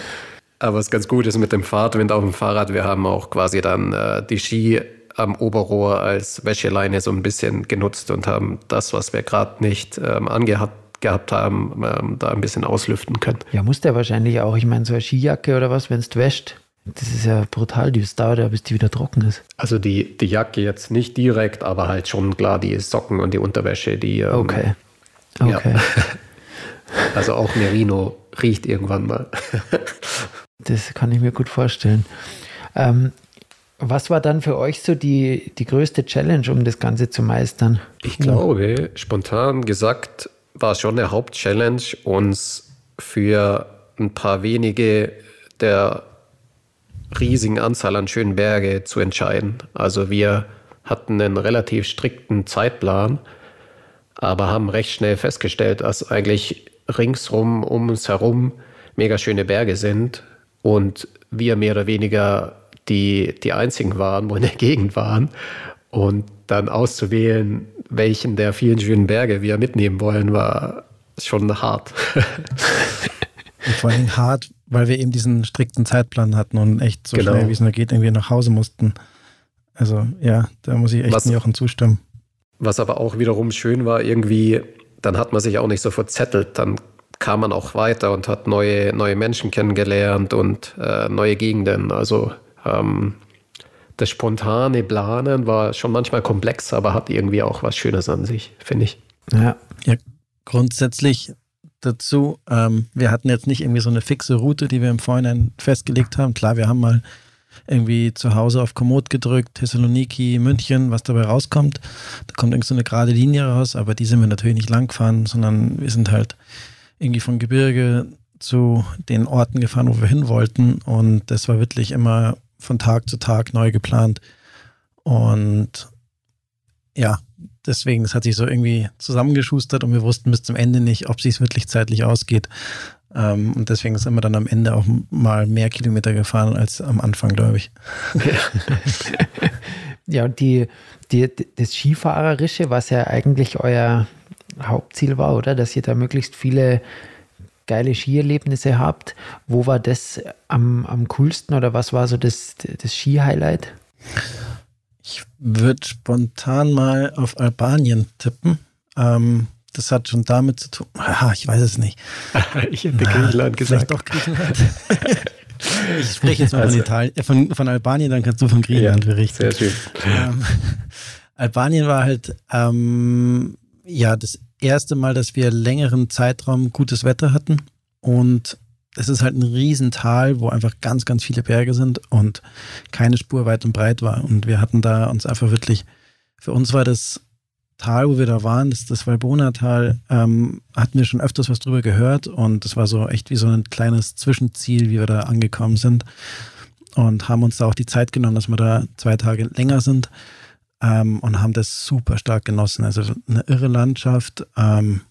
Aber was ganz gut ist mit dem Fahrtwind auf dem Fahrrad, wir haben auch quasi dann äh, die Ski am Oberrohr als Wäscheleine so ein bisschen genutzt und haben das, was wir gerade nicht ähm, angehabt gehabt haben, ähm, da ein bisschen auslüften können. Ja, muss der wahrscheinlich auch. Ich meine, so eine Skijacke oder was, wenn es wäscht, das ist ja brutal, das dauert ja, bis die wieder trocken ist. Also die, die Jacke jetzt nicht direkt, aber halt schon klar die Socken und die Unterwäsche, die. Ähm, okay. Okay. Ja. [laughs] Also auch Merino riecht irgendwann mal. [laughs] das kann ich mir gut vorstellen. Ähm, was war dann für euch so die, die größte Challenge, um das Ganze zu meistern? Ich glaube, spontan gesagt, war schon eine Hauptchallenge, uns für ein paar wenige der riesigen Anzahl an schönen Berge zu entscheiden. Also wir hatten einen relativ strikten Zeitplan, aber haben recht schnell festgestellt, dass eigentlich ringsrum um uns herum mega schöne Berge sind und wir mehr oder weniger die, die einzigen waren, wo in der [laughs] Gegend waren. Und dann auszuwählen, welchen der vielen schönen Berge wir mitnehmen wollen, war schon hart. [laughs] Vor allem hart, weil wir eben diesen strikten Zeitplan hatten und echt so genau. schnell, wie es nur geht, irgendwie nach Hause mussten. Also ja, da muss ich echt was, Jochen zustimmen. Was aber auch wiederum schön war, irgendwie, dann hat man sich auch nicht so verzettelt. Dann kam man auch weiter und hat neue, neue Menschen kennengelernt und äh, neue Gegenden. Also ähm, das spontane Planen war schon manchmal komplex, aber hat irgendwie auch was Schönes an sich, finde ich. Ja. ja. grundsätzlich dazu, ähm, wir hatten jetzt nicht irgendwie so eine fixe Route, die wir im Vorhinein festgelegt haben. Klar, wir haben mal irgendwie zu Hause auf Komoot gedrückt, Thessaloniki, München, was dabei rauskommt. Da kommt irgend so eine gerade Linie raus, aber die sind wir natürlich nicht lang gefahren, sondern wir sind halt irgendwie von Gebirge zu den Orten gefahren, wo wir hin wollten. Und das war wirklich immer von Tag zu Tag neu geplant. Und ja, deswegen, das hat sich so irgendwie zusammengeschustert und wir wussten bis zum Ende nicht, ob es wirklich zeitlich ausgeht. Ähm, und deswegen sind wir dann am Ende auch mal mehr Kilometer gefahren als am Anfang, glaube ich. [laughs] ja, und die, die, das Skifahrerische, was ja eigentlich euer Hauptziel war, oder? Dass ihr da möglichst viele geile Skierlebnisse habt. Wo war das am, am coolsten oder was war so das, das Ski-Highlight? Würde spontan mal auf Albanien tippen. Ähm, das hat schon damit zu tun. Aha, ich weiß es nicht. [laughs] ich hätte Griechenland gesagt. Doch Griechenland. [laughs] ich spreche jetzt mal also, von, Italien, äh, von, von, Albanien, dann kannst du von Griechenland ja, berichten. Sehr schön. Ähm, [laughs] Albanien war halt ähm, ja das erste Mal, dass wir längeren Zeitraum gutes Wetter hatten und es ist halt ein Riesental, wo einfach ganz, ganz viele Berge sind und keine Spur weit und breit war. Und wir hatten da uns einfach wirklich, für uns war das Tal, wo wir da waren, das, das Valbona-Tal, ähm, hatten wir schon öfters was drüber gehört und das war so echt wie so ein kleines Zwischenziel, wie wir da angekommen sind und haben uns da auch die Zeit genommen, dass wir da zwei Tage länger sind ähm, und haben das super stark genossen. Also eine irre Landschaft, ähm,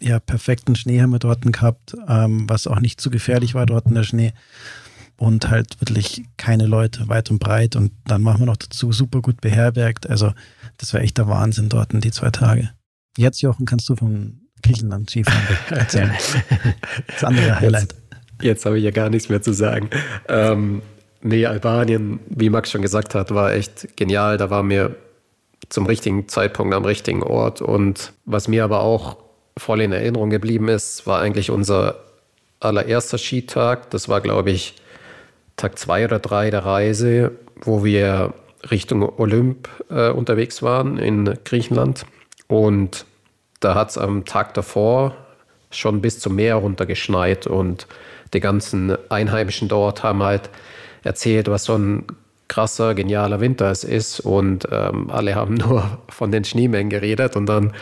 ja, perfekten Schnee haben wir dort gehabt, ähm, was auch nicht zu gefährlich war dort in der Schnee. Und halt wirklich keine Leute weit und breit. Und dann machen wir noch dazu super gut beherbergt. Also, das war echt der Wahnsinn dort in die zwei Tage. Jetzt, Jochen, kannst du von Griechenland Skifahren [laughs] erzählen. Das andere Highlight. Jetzt, jetzt habe ich ja gar nichts mehr zu sagen. Ähm, nee, Albanien, wie Max schon gesagt hat, war echt genial. Da waren wir zum richtigen Zeitpunkt am richtigen Ort. Und was mir aber auch voll in Erinnerung geblieben ist, war eigentlich unser allererster Skitag. Das war, glaube ich, Tag zwei oder drei der Reise, wo wir Richtung Olymp äh, unterwegs waren in Griechenland. Und da hat es am Tag davor schon bis zum Meer runtergeschneit und die ganzen Einheimischen dort haben halt erzählt, was so ein krasser, genialer Winter es ist. Und ähm, alle haben [laughs] nur von den Schneemengen geredet und dann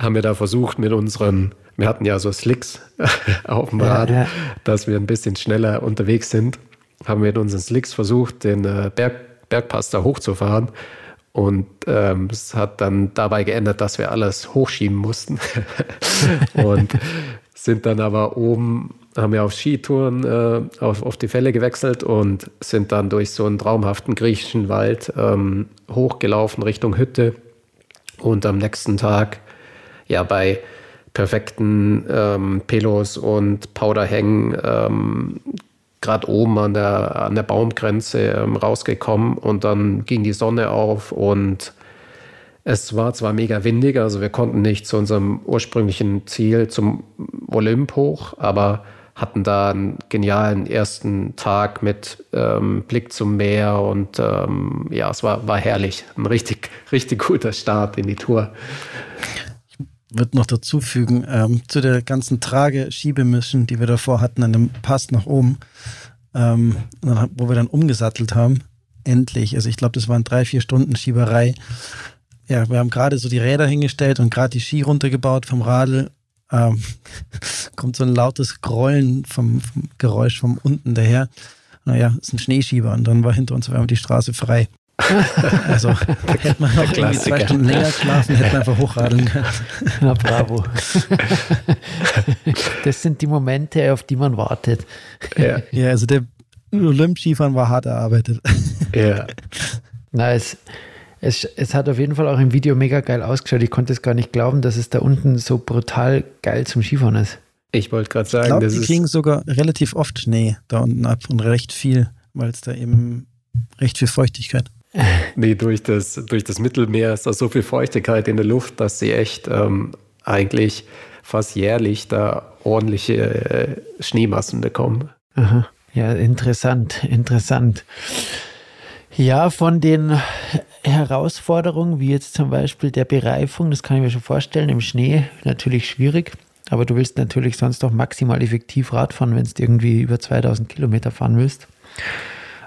haben wir da versucht mit unseren, wir hatten ja so Slicks [laughs] auf dem Rad, ja, ja. dass wir ein bisschen schneller unterwegs sind, haben wir mit unseren Slicks versucht, den äh, Berg, Bergpass da hochzufahren. Und ähm, es hat dann dabei geändert, dass wir alles hochschieben mussten. [laughs] und sind dann aber oben, haben wir auf Skitouren äh, auf, auf die Fälle gewechselt und sind dann durch so einen traumhaften griechischen Wald ähm, hochgelaufen Richtung Hütte. Und am nächsten Tag ja bei perfekten ähm, Pelos und Powderhängen ähm, gerade oben an der, an der Baumgrenze ähm, rausgekommen und dann ging die Sonne auf und es war zwar mega windig, also wir konnten nicht zu unserem ursprünglichen Ziel zum Olymp hoch, aber hatten da einen genialen ersten Tag mit ähm, Blick zum Meer und ähm, ja, es war, war herrlich. Ein richtig, richtig guter Start in die Tour würde noch dazu fügen, ähm, zu der ganzen Trage-Schiebemischen, die wir davor hatten, an dem Pass nach oben, ähm, wo wir dann umgesattelt haben. Endlich. Also ich glaube, das waren drei, vier Stunden Schieberei. Ja, wir haben gerade so die Räder hingestellt und gerade die Ski runtergebaut vom Radl. Ähm, [laughs] kommt so ein lautes Grollen vom, vom Geräusch von unten daher. Naja, ist ein Schneeschieber und dann war hinter uns auf einmal die Straße frei. [laughs] also hätte man noch irgendwie zwei Stunden länger schlafen, hätte man einfach hochradeln können. [laughs] Na bravo. Das sind die Momente, auf die man wartet. Ja, ja also der Olymp-Skifahren war hart erarbeitet. Ja. Na, es, es, es hat auf jeden Fall auch im Video mega geil ausgeschaut. Ich konnte es gar nicht glauben, dass es da unten so brutal geil zum Skifahren ist. Ich wollte gerade sagen, ich glaub, das die kriegen sogar relativ oft Schnee da unten ab und recht viel, weil es da eben recht viel Feuchtigkeit [laughs] nee, durch das, durch das Mittelmeer ist da so viel Feuchtigkeit in der Luft, dass sie echt ähm, eigentlich fast jährlich da ordentliche äh, Schneemassen bekommen. Aha. Ja, interessant, interessant. Ja, von den Herausforderungen, wie jetzt zum Beispiel der Bereifung, das kann ich mir schon vorstellen, im Schnee natürlich schwierig. Aber du willst natürlich sonst doch maximal effektiv Radfahren, wenn du irgendwie über 2000 Kilometer fahren willst.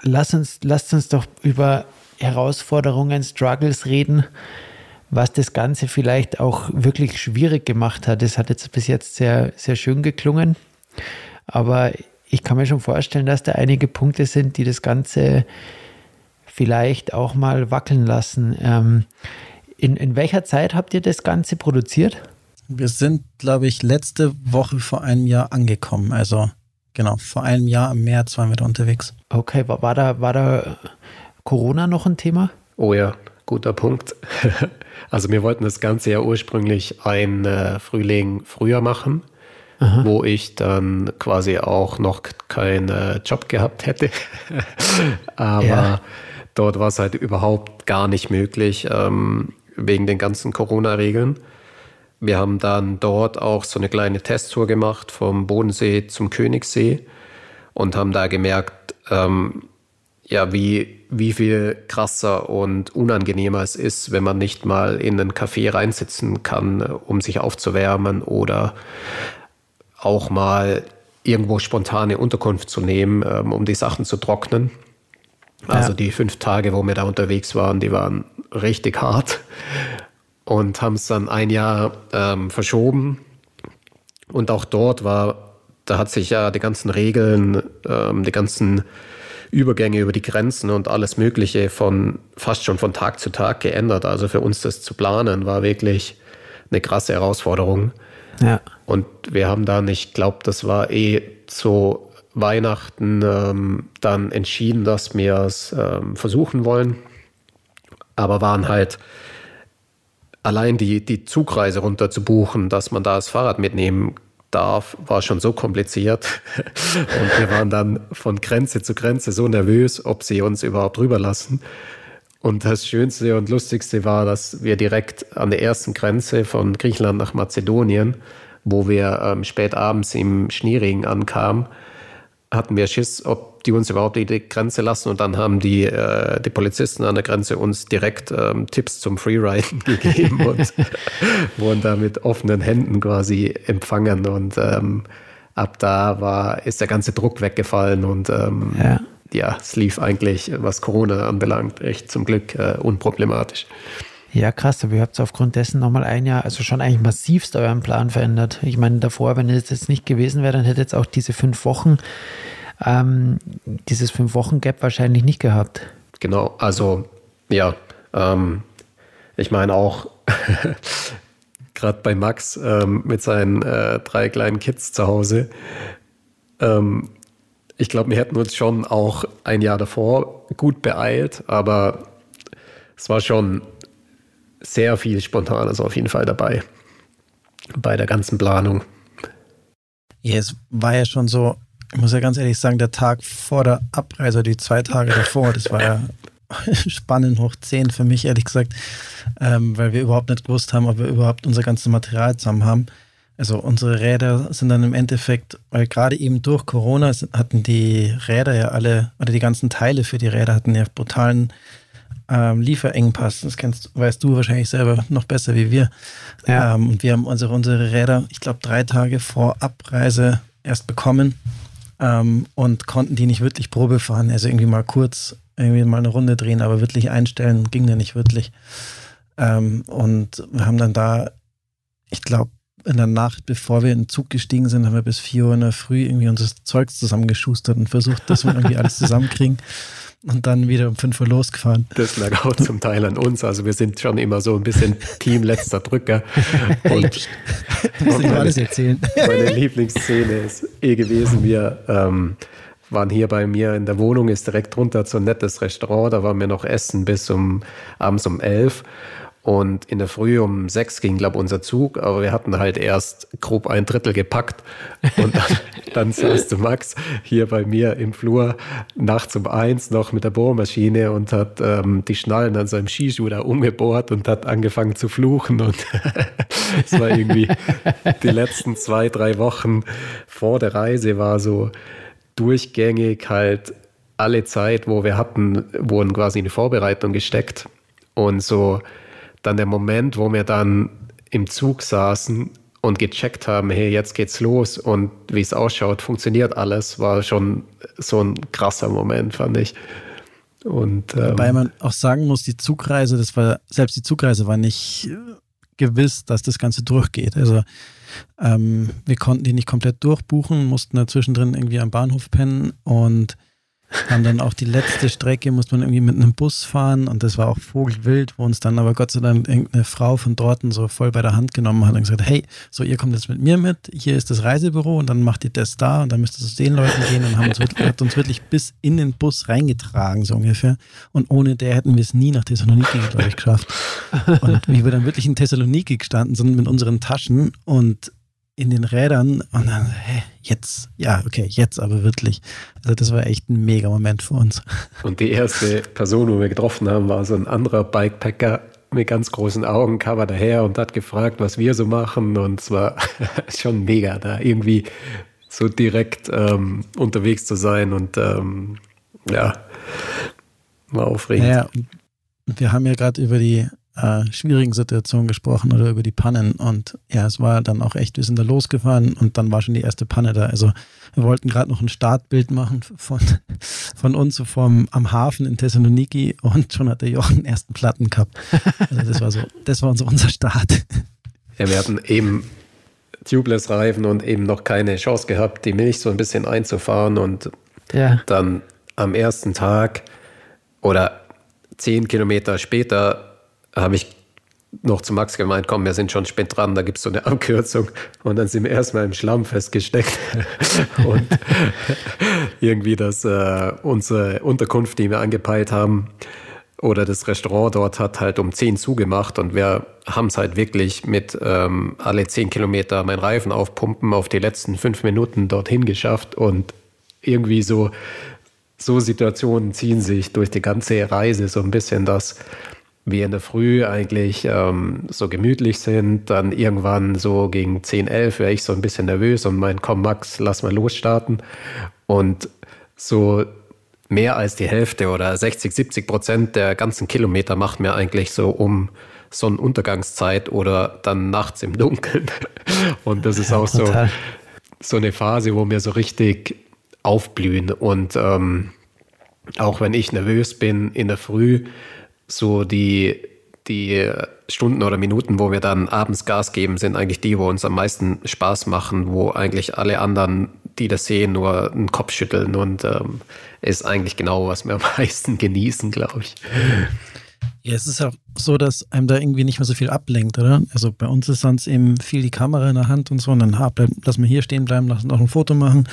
Lass uns, lasst uns doch über Herausforderungen, Struggles reden, was das Ganze vielleicht auch wirklich schwierig gemacht hat. Das hat jetzt bis jetzt sehr, sehr schön geklungen. Aber ich kann mir schon vorstellen, dass da einige Punkte sind, die das Ganze vielleicht auch mal wackeln lassen. Ähm, in, in welcher Zeit habt ihr das Ganze produziert? Wir sind, glaube ich, letzte Woche vor einem Jahr angekommen. Also genau, vor einem Jahr im März waren wir da unterwegs. Okay, war, war, da, war da Corona noch ein Thema? Oh ja, guter Punkt. [laughs] Also wir wollten das Ganze ja ursprünglich ein äh, Frühling früher machen, Aha. wo ich dann quasi auch noch keinen äh, Job gehabt hätte. [laughs] Aber ja. dort war es halt überhaupt gar nicht möglich ähm, wegen den ganzen Corona-Regeln. Wir haben dann dort auch so eine kleine Testtour gemacht vom Bodensee zum Königssee und haben da gemerkt, ähm, ja, wie, wie viel krasser und unangenehmer es ist, wenn man nicht mal in einen Café reinsitzen kann, um sich aufzuwärmen oder auch mal irgendwo spontane Unterkunft zu nehmen, ähm, um die Sachen zu trocknen. Also ja. die fünf Tage, wo wir da unterwegs waren, die waren richtig hart und haben es dann ein Jahr ähm, verschoben. Und auch dort war, da hat sich ja die ganzen Regeln, ähm, die ganzen Übergänge über die Grenzen und alles Mögliche von fast schon von Tag zu Tag geändert. Also für uns das zu planen war wirklich eine krasse Herausforderung. Ja. Und wir haben dann, ich glaube, das war eh zu Weihnachten ähm, dann entschieden, dass wir es ähm, versuchen wollen. Aber waren halt allein die, die Zugreise runter zu buchen, dass man da das Fahrrad mitnehmen darf, war schon so kompliziert. [laughs] Und wir waren dann von Grenze zu Grenze so nervös, ob sie uns überhaupt rüberlassen. Und das Schönste und Lustigste war, dass wir direkt an der ersten Grenze von Griechenland nach Mazedonien, wo wir ähm, spät abends im Schneeregen ankamen, hatten wir Schiss, ob die uns überhaupt die Grenze lassen. Und dann haben die, äh, die Polizisten an der Grenze uns direkt ähm, Tipps zum Freeriden [laughs] gegeben und [laughs] wurden da mit offenen Händen quasi empfangen. Und ähm, ab da war, ist der ganze Druck weggefallen und ähm, ja. ja. es lief eigentlich, was Corona anbelangt, echt zum Glück äh, unproblematisch. Ja, krass, aber ihr habt aufgrund dessen nochmal ein Jahr, also schon eigentlich massivst euren Plan verändert. Ich meine, davor, wenn es jetzt nicht gewesen wäre, dann hättet ihr jetzt auch diese fünf Wochen, ähm, dieses fünf Wochen Gap wahrscheinlich nicht gehabt. Genau, also ja, ähm, ich meine auch [laughs] gerade bei Max ähm, mit seinen äh, drei kleinen Kids zu Hause. Ähm, ich glaube, wir hätten uns schon auch ein Jahr davor gut beeilt, aber es war schon sehr viel Spontanes auf jeden Fall dabei bei der ganzen Planung. Ja, es war ja schon so, ich muss ja ganz ehrlich sagen, der Tag vor der Abreise, die zwei Tage davor, das war ja [laughs] spannend hoch 10 für mich, ehrlich gesagt, ähm, weil wir überhaupt nicht gewusst haben, ob wir überhaupt unser ganzes Material zusammen haben. Also unsere Räder sind dann im Endeffekt, weil gerade eben durch Corona hatten die Räder ja alle, oder die ganzen Teile für die Räder hatten ja brutalen ähm, Lieferengpass. Das kennst, weißt du wahrscheinlich selber noch besser wie wir. Ja. Ähm, und wir haben unsere, unsere Räder, ich glaube, drei Tage vor Abreise erst bekommen ähm, und konnten die nicht wirklich Probe fahren. Also irgendwie mal kurz irgendwie mal eine Runde drehen, aber wirklich einstellen ging da nicht wirklich. Ähm, und wir haben dann da, ich glaube, in der Nacht, bevor wir in den Zug gestiegen sind, haben wir bis 4 Uhr in der Früh irgendwie unser Zeugs zusammengeschustert und versucht, dass wir irgendwie [laughs] alles zusammenkriegen und dann wieder um 5 Uhr losgefahren. Das lag auch zum Teil an uns. Also wir sind schon immer so ein bisschen Team letzter Drücker. [laughs] Und, und meine, alles erzählen. meine Lieblingsszene ist eh gewesen, wir ähm, waren hier bei mir in der Wohnung, ist direkt drunter so ein nettes Restaurant, da waren wir noch essen bis um abends um elf. Und in der Früh um sechs ging, glaube ich, unser Zug, aber wir hatten halt erst grob ein Drittel gepackt. Und dann, [laughs] dann saß du Max hier bei mir im Flur nachts um eins noch mit der Bohrmaschine und hat ähm, die Schnallen an seinem Skischuh da umgebohrt und hat angefangen zu fluchen. Und [laughs] es war irgendwie die letzten zwei, drei Wochen vor der Reise war so durchgängig halt alle Zeit, wo wir hatten, wurden quasi in die Vorbereitung gesteckt. Und so dann der Moment, wo wir dann im Zug saßen und gecheckt haben, hey, jetzt geht's los und wie es ausschaut, funktioniert alles, war schon so ein krasser Moment, fand ich. Und, ähm, Wobei man auch sagen muss, die Zugreise, das war, selbst die Zugreise war nicht gewiss, dass das Ganze durchgeht. Also ähm, wir konnten die nicht komplett durchbuchen, mussten da zwischendrin irgendwie am Bahnhof pennen und haben dann auch die letzte Strecke, musste man irgendwie mit einem Bus fahren und das war auch vogelwild, wo uns dann aber Gott sei Dank irgendeine Frau von dort so voll bei der Hand genommen hat und gesagt, hey, so ihr kommt jetzt mit mir mit, hier ist das Reisebüro und dann macht ihr das da und dann müsst ihr zu den Leuten gehen und haben uns, hat uns wirklich bis in den Bus reingetragen, so ungefähr. Und ohne der hätten wir es nie nach Thessaloniki, glaube ich, geschafft. Und wie wir dann wirklich in Thessaloniki gestanden sind mit unseren Taschen und in den Rädern und dann, hä, jetzt, ja, okay, jetzt aber wirklich. Also das war echt ein mega Moment für uns. Und die erste Person, wo wir getroffen haben, war so ein anderer Bikepacker mit ganz großen Augen, kam er daher und hat gefragt, was wir so machen und es war [laughs] schon mega, da irgendwie so direkt ähm, unterwegs zu sein und ähm, ja, war aufregend. Naja, wir haben ja gerade über die äh, schwierigen Situationen gesprochen oder über die Pannen. Und ja, es war dann auch echt, wir sind da losgefahren und dann war schon die erste Panne da. Also wir wollten gerade noch ein Startbild machen von, [laughs] von uns vom, am Hafen in Thessaloniki und schon hat der Jochen den ersten Platten gehabt. Also das war so, das war unser, unser Start. Ja, wir hatten eben Tubeless-Reifen und eben noch keine Chance gehabt, die Milch so ein bisschen einzufahren und ja. dann am ersten Tag oder zehn Kilometer später habe ich noch zu Max gemeint, komm, wir sind schon spät dran, da gibt es so eine Abkürzung. Und dann sind wir erstmal im Schlamm festgesteckt. [laughs] und irgendwie das, äh, unsere Unterkunft, die wir angepeilt haben, oder das Restaurant dort hat halt um 10 zugemacht und wir haben es halt wirklich mit ähm, alle 10 Kilometer mein Reifen aufpumpen auf die letzten fünf Minuten dorthin geschafft und irgendwie so, so Situationen ziehen sich durch die ganze Reise so ein bisschen, dass wir in der Früh eigentlich ähm, so gemütlich sind. Dann irgendwann so gegen 10, 11 wäre ich so ein bisschen nervös und mein, komm Max, lass mal losstarten. Und so mehr als die Hälfte oder 60, 70 Prozent der ganzen Kilometer macht mir eigentlich so um Sonnenuntergangszeit oder dann nachts im Dunkeln. [laughs] Und das ist ja, auch so, so eine Phase, wo wir so richtig aufblühen. Und ähm, auch wenn ich nervös bin in der Früh, so die, die Stunden oder Minuten, wo wir dann abends Gas geben, sind eigentlich die, wo uns am meisten Spaß machen, wo eigentlich alle anderen, die das sehen, nur einen Kopf schütteln und ähm, ist eigentlich genau, was wir am [laughs] meisten genießen, glaube ich. Ja, es ist auch so, dass einem da irgendwie nicht mehr so viel ablenkt, oder? Also bei uns ist sonst eben viel die Kamera in der Hand und so und dann ha, bleib, lass mal hier stehen bleiben, lass noch ein Foto machen,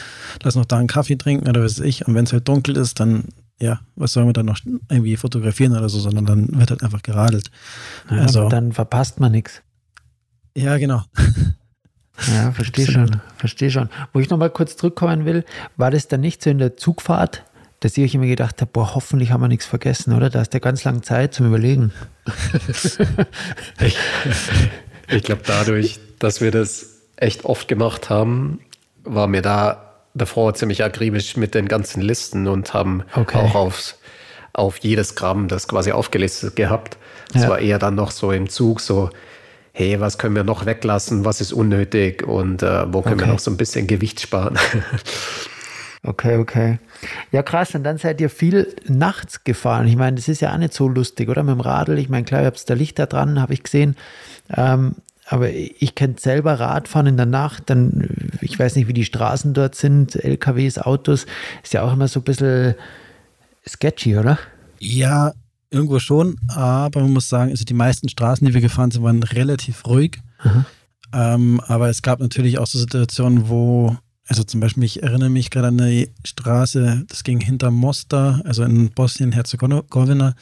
lass noch da einen Kaffee trinken oder was weiß ich. Und wenn es halt dunkel ist, dann ja, was sollen wir dann noch irgendwie fotografieren oder so, sondern dann wird halt einfach geradelt. Ja, also, dann verpasst man nichts. Ja, genau. [laughs] Ja, verstehe schon, verstehe schon. Wo ich nochmal kurz zurückkommen will, war das dann nicht so in der Zugfahrt, dass ich euch immer gedacht habe, boah, hoffentlich haben wir nichts vergessen, oder? Da ist ja ganz lange Zeit zum Überlegen. [laughs] ich, ich glaube, dadurch, dass wir das echt oft gemacht haben, war mir da davor ziemlich akribisch mit den ganzen Listen und haben okay. auch aufs, auf jedes Gramm das quasi aufgelistet gehabt. Es ja. war eher dann noch so im Zug so, hey, was können wir noch weglassen, was ist unnötig und äh, wo können okay. wir noch so ein bisschen Gewicht sparen. [laughs] okay, okay. Ja, krass. Und dann seid ihr viel nachts gefahren. Ich meine, das ist ja auch nicht so lustig, oder? Mit dem Radl. Ich meine, klar, ihr habt da Lichter dran, habe ich gesehen. Ähm, aber ich kenne selber Radfahren in der Nacht, dann, ich weiß nicht, wie die Straßen dort sind, LKWs, Autos, ist ja auch immer so ein bisschen sketchy, oder? Ja, irgendwo schon, aber man muss sagen, also die meisten Straßen, die wir gefahren sind, waren relativ ruhig. Ähm, aber es gab natürlich auch so Situationen, wo, also zum Beispiel, ich erinnere mich gerade an eine Straße, das ging hinter Mostar, also in Bosnien-Herzegowina,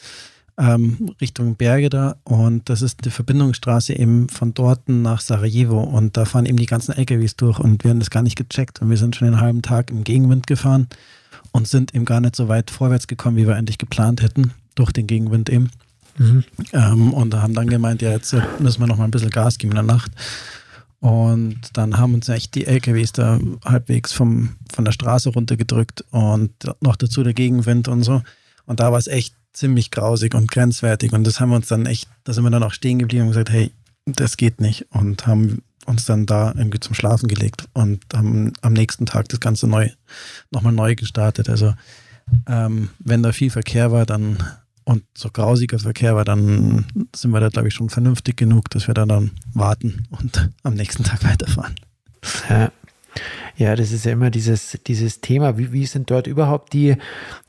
ähm, Richtung Berge da und das ist die Verbindungsstraße eben von dort nach Sarajevo und da fahren eben die ganzen LKWs durch und wir haben das gar nicht gecheckt und wir sind schon einen halben Tag im Gegenwind gefahren und sind eben gar nicht so weit vorwärts gekommen, wie wir eigentlich geplant hätten, durch den Gegenwind eben. Mhm. Ähm, und haben dann gemeint, ja, jetzt müssen wir noch mal ein bisschen Gas geben in der Nacht. Und dann haben uns echt die LKWs da halbwegs vom, von der Straße runtergedrückt und noch dazu der Gegenwind und so. Und da war es echt ziemlich grausig und grenzwertig. Und das haben wir uns dann echt, da sind wir dann auch stehen geblieben und gesagt, hey, das geht nicht. Und haben uns dann da irgendwie zum Schlafen gelegt und haben am nächsten Tag das Ganze neu, nochmal neu gestartet. Also ähm, wenn da viel Verkehr war, dann und so grausiger Verkehr war, dann sind wir da, glaube ich, schon vernünftig genug, dass wir da dann warten und am nächsten Tag weiterfahren. Ja. Ja, das ist ja immer dieses, dieses Thema. Wie, wie sind dort überhaupt die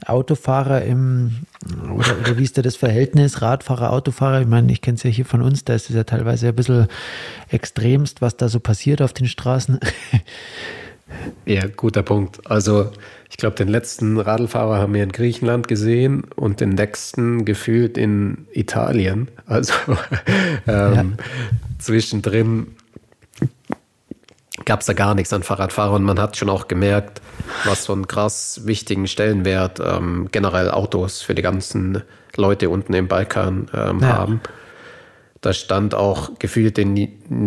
Autofahrer im, oder, oder wie ist da das Verhältnis Radfahrer, Autofahrer? Ich meine, ich kenne es ja hier von uns, da ist es ja teilweise ein bisschen extremst, was da so passiert auf den Straßen. [laughs] Ja, guter Punkt. Also ich glaube, den letzten Radlfahrer haben wir in Griechenland gesehen und den nächsten gefühlt in Italien. Also [laughs] ähm, ja. zwischendrin gab es da gar nichts an Fahrradfahrern. Man hat schon auch gemerkt, was so einen krass wichtigen Stellenwert ähm, generell Autos für die ganzen Leute unten im Balkan ähm, ja. haben. Da stand auch gefühlt in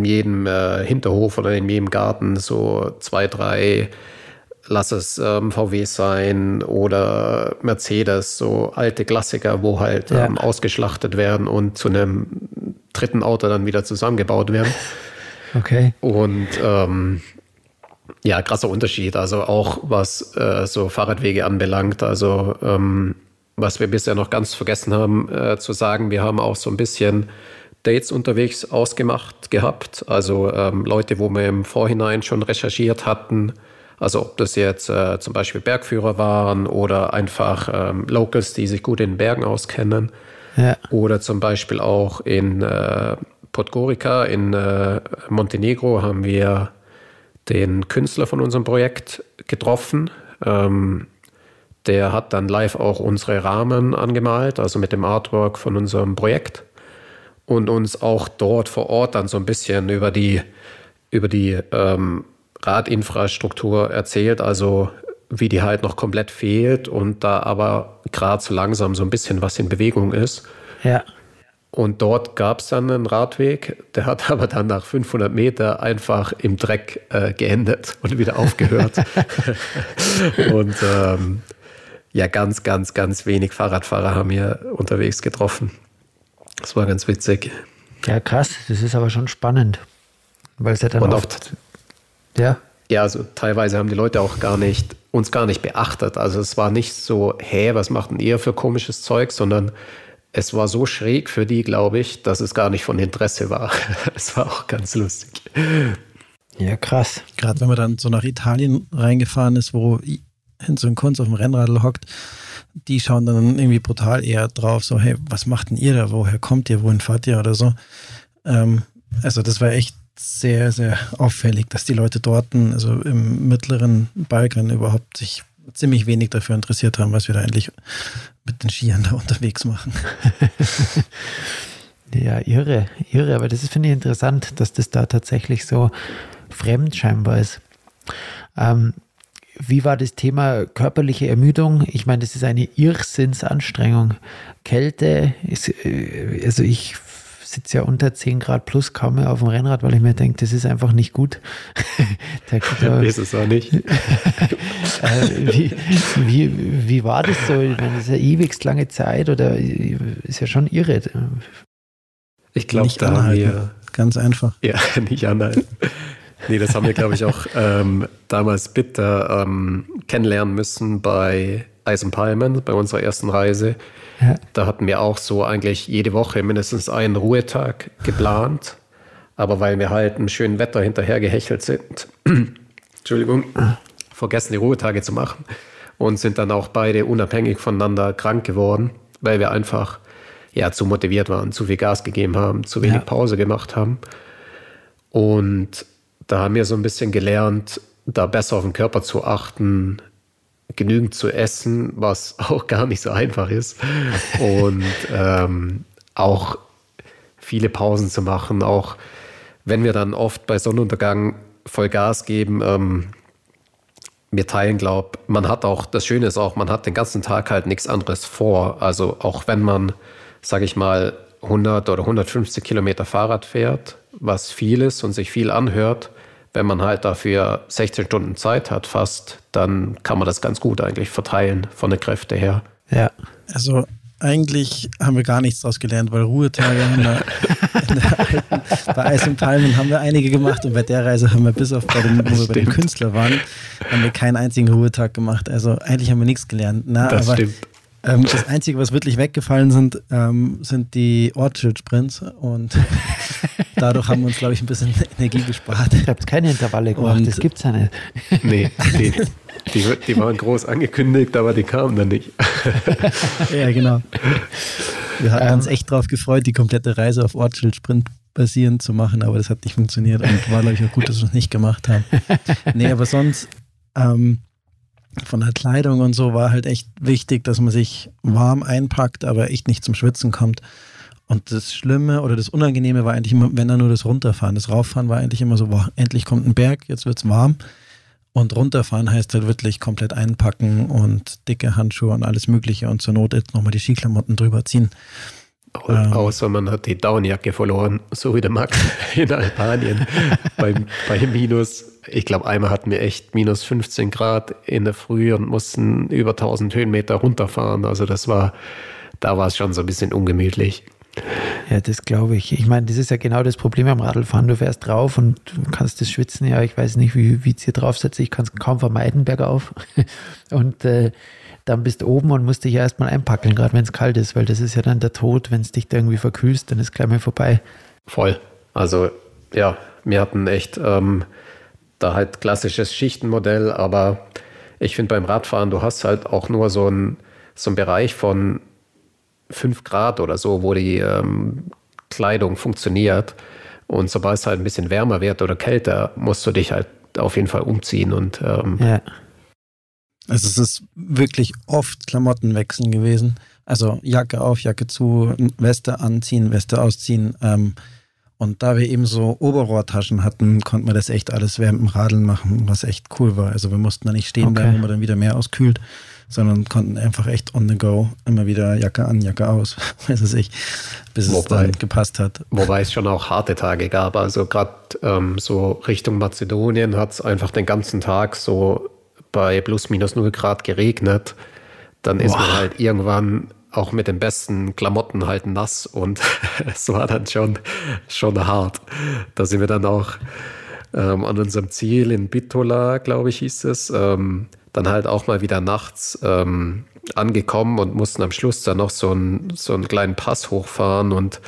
jedem äh, Hinterhof oder in jedem Garten so zwei, drei, lass es ähm, VW sein oder Mercedes, so alte Klassiker, wo halt ja. ähm, ausgeschlachtet werden und zu einem dritten Auto dann wieder zusammengebaut werden. Okay. Und ähm, ja, krasser Unterschied. Also auch was äh, so Fahrradwege anbelangt. Also ähm, was wir bisher noch ganz vergessen haben äh, zu sagen, wir haben auch so ein bisschen Dates unterwegs ausgemacht gehabt. Also ähm, Leute, wo wir im Vorhinein schon recherchiert hatten. Also ob das jetzt äh, zum Beispiel Bergführer waren oder einfach ähm, Locals, die sich gut in Bergen auskennen. Ja. Oder zum Beispiel auch in äh, Podgorica in äh, Montenegro haben wir den Künstler von unserem Projekt getroffen. Ähm, der hat dann live auch unsere Rahmen angemalt, also mit dem Artwork von unserem Projekt und uns auch dort vor Ort dann so ein bisschen über die, über die ähm, Radinfrastruktur erzählt, also wie die halt noch komplett fehlt und da aber gerade so langsam so ein bisschen was in Bewegung ist. Ja. Und dort gab es dann einen Radweg, der hat [laughs] aber dann nach 500 Meter einfach im Dreck äh, geendet und wieder aufgehört. [laughs] und ähm, ja, ganz, ganz, ganz wenig Fahrradfahrer haben wir unterwegs getroffen. Das war ganz witzig. Ja, krass. Das ist aber schon spannend. Weil es ja dann Und oft, oft ja. Ja, also teilweise haben die Leute auch gar nicht, uns gar nicht beachtet. Also es war nicht so, hä, was macht denn ihr für komisches Zeug, sondern es war so schräg für die, glaube ich, dass es gar nicht von Interesse war. [laughs] Es war auch ganz lustig. Ja, krass. Gerade wenn man dann so nach Italien reingefahren ist, wo Hinz und Kunz auf dem Rennradl hockt, die schauen dann irgendwie brutal eher drauf, so, hey, was macht denn ihr da? Woher kommt ihr? Wohin fahrt ihr? Oder so. Ähm, also, das war echt sehr, sehr auffällig, dass die Leute dort, also im mittleren Balkan, überhaupt sich ziemlich wenig dafür interessiert haben, was wir da eigentlich mit den Skiern da unterwegs machen. [laughs] ja, irre, irre, aber das finde ich interessant, dass das da tatsächlich so fremd scheinbar ist. Ähm, wie war das Thema körperliche Ermüdung? Ich meine, das ist eine Irrsinnsanstrengung. Kälte, ist, äh, also ich sitze ja unter 10 Grad plus kaum mehr auf dem Rennrad, weil ich mir denke, das ist einfach nicht gut. [laughs] da, [laughs] ist es auch nicht. [laughs] Äh, wie, wie, wie war das so? Ich meine, das ist ja ewigst lange Zeit oder ist ja schon irre. Ich glaube, da haben wir. Ganz einfach. Ja, nicht anhalten. Nee, das haben wir, glaube ich, auch ähm, damals bitter ähm, kennenlernen müssen bei Eisenpalmen, bei unserer ersten Reise. Ja. Da hatten wir auch so eigentlich jede Woche mindestens einen Ruhetag geplant. Aber weil wir halt im schönen Wetter hinterher gehechelt sind, [clears throat] Entschuldigung, vergessen die Ruhetage zu machen und sind dann auch beide unabhängig voneinander krank geworden, weil wir einfach ja zu motiviert waren, zu viel Gas gegeben haben, zu wenig ja. Pause gemacht haben. Und da haben wir so ein bisschen gelernt, da besser auf den Körper zu achten, genügend zu essen, was [laughs] auch gar nicht so einfach ist. Und ähm, auch viele Pausen zu machen, auch wenn wir dann oft bei Sonnenuntergang voll Gas geben. Ähm, wir teilen, glaube man hat auch, das Schöne ist auch, man hat den ganzen Tag halt nichts anderes vor. Also auch wenn man, sage ich mal, 100 oder 150 Kilometer Fahrrad fährt, was viel ist und sich viel anhört, wenn man halt dafür 16 Stunden Zeit hat fast, dann kann man das ganz gut eigentlich verteilen von der Kräfte her. Ja. Also eigentlich haben wir gar nichts daraus gelernt, weil Ruhetage haben wir alten, bei Eis und Palmen haben wir einige gemacht und bei der Reise haben wir bis auf bei dem, wo wir bei dem Künstler waren, haben wir keinen einzigen Ruhetag gemacht. Also eigentlich haben wir nichts gelernt. Na, das aber stimmt. Ähm, das Einzige, was wirklich weggefallen sind, ähm, sind die Ortsschild-Sprints und [laughs] dadurch haben wir uns, glaube ich, ein bisschen [laughs] Energie gespart. Ich habe keine Intervalle gemacht, und das gibt es ja nicht. Nee, die, die, die, waren groß angekündigt, aber die kamen dann nicht. ja, genau. Wir hatten ähm, uns echt darauf gefreut, die komplette Reise auf Ortsschild-Sprint basierend zu machen, aber das hat nicht funktioniert und war, glaube ich, auch gut, dass wir es nicht gemacht haben. Nee, aber sonst ähm, von der Kleidung und so war halt echt wichtig, dass man sich warm einpackt, aber echt nicht zum Schwitzen kommt. Und das Schlimme oder das Unangenehme war eigentlich immer, wenn dann nur das Runterfahren. Das Rauffahren war eigentlich immer so, boah, endlich kommt ein Berg, jetzt wird es warm. Und runterfahren heißt halt wirklich komplett einpacken und dicke Handschuhe und alles Mögliche und zur Not jetzt nochmal die Skiklamotten drüber ziehen. Ähm, außer man hat die Downjacke verloren, so wie der Max [laughs] in Albanien beim, bei Minus ich glaube, einmal hatten wir echt minus 15 Grad in der Früh und mussten über 1000 Höhenmeter runterfahren. Also das war, da war es schon so ein bisschen ungemütlich. Ja, das glaube ich. Ich meine, das ist ja genau das Problem am Radlfahren. Du fährst drauf und kannst das schwitzen. Ja, ich weiß nicht, wie, es hier draufsetzt. Ich kann es kaum vermeiden, bergauf. [laughs] Und äh, dann bist du oben und musst dich ja erstmal einpacken, gerade wenn es kalt ist, weil das ist ja dann der Tod. Wenn es dich da irgendwie verkühlst, dann ist gleich mal vorbei. Voll. Also, ja, wir hatten echt. Ähm, da halt klassisches Schichtenmodell, aber ich finde beim Radfahren, du hast halt auch nur so einen so Bereich von 5 Grad oder so, wo die ähm, Kleidung funktioniert. Und sobald es halt ein bisschen wärmer wird oder kälter, musst du dich halt auf jeden Fall umziehen und ähm, ja. Also es ist wirklich oft Klamottenwechseln gewesen. Also Jacke auf, Jacke zu, Weste anziehen, Weste ausziehen. Ähm, und da wir eben so Oberrohrtaschen hatten, konnten wir das echt alles während dem Radeln machen, was echt cool war. Also wir mussten da nicht stehen bleiben, okay. wo man dann wieder mehr auskühlt, sondern konnten einfach echt on the go immer wieder Jacke an, Jacke aus, [laughs] weiß es ich, bis wobei, es dann gepasst hat. Wobei es schon auch harte Tage gab. Also gerade ähm, so Richtung Mazedonien hat es einfach den ganzen Tag so bei plus minus 0 Grad geregnet. Dann ist Boah. man halt irgendwann auch mit den besten Klamotten halt nass und [laughs] es war dann schon, schon hart. Da sind wir dann auch ähm, an unserem Ziel in Bitola, glaube ich, hieß es, ähm, dann halt auch mal wieder nachts ähm, angekommen und mussten am Schluss dann noch so, ein, so einen kleinen Pass hochfahren und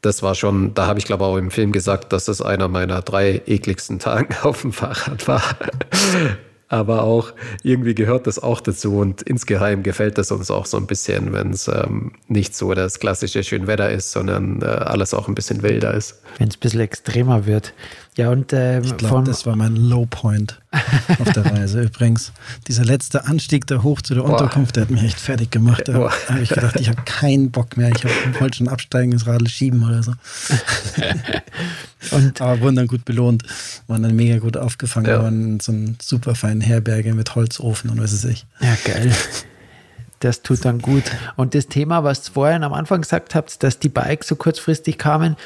das war schon, da habe ich glaube auch im Film gesagt, dass das einer meiner drei ekligsten Tage [laughs] auf dem Fahrrad war [laughs] aber auch irgendwie gehört das auch dazu und insgeheim gefällt es uns auch so ein bisschen, wenn es ähm, nicht so das klassische Schönwetter ist, sondern äh, alles auch ein bisschen wilder ist. Wenn es ein bisschen extremer wird. Ja, und ähm, ich glaube, das war mein Low Point auf der Reise [laughs] übrigens. Dieser letzte Anstieg da hoch zu der Boah. Unterkunft, der hat mich echt fertig gemacht. Da habe ich gedacht, ich habe keinen Bock mehr. Ich wollte schon absteigen, ins Radl schieben oder so. [laughs] und, Aber wurden dann gut belohnt, waren dann mega gut aufgefangen ja. worden in so einem super feinen Herberge mit Holzofen und was weiß ich. Ja, geil. Das tut dann gut. Und das Thema, was vorhin am Anfang gesagt habt, dass die Bikes so kurzfristig kamen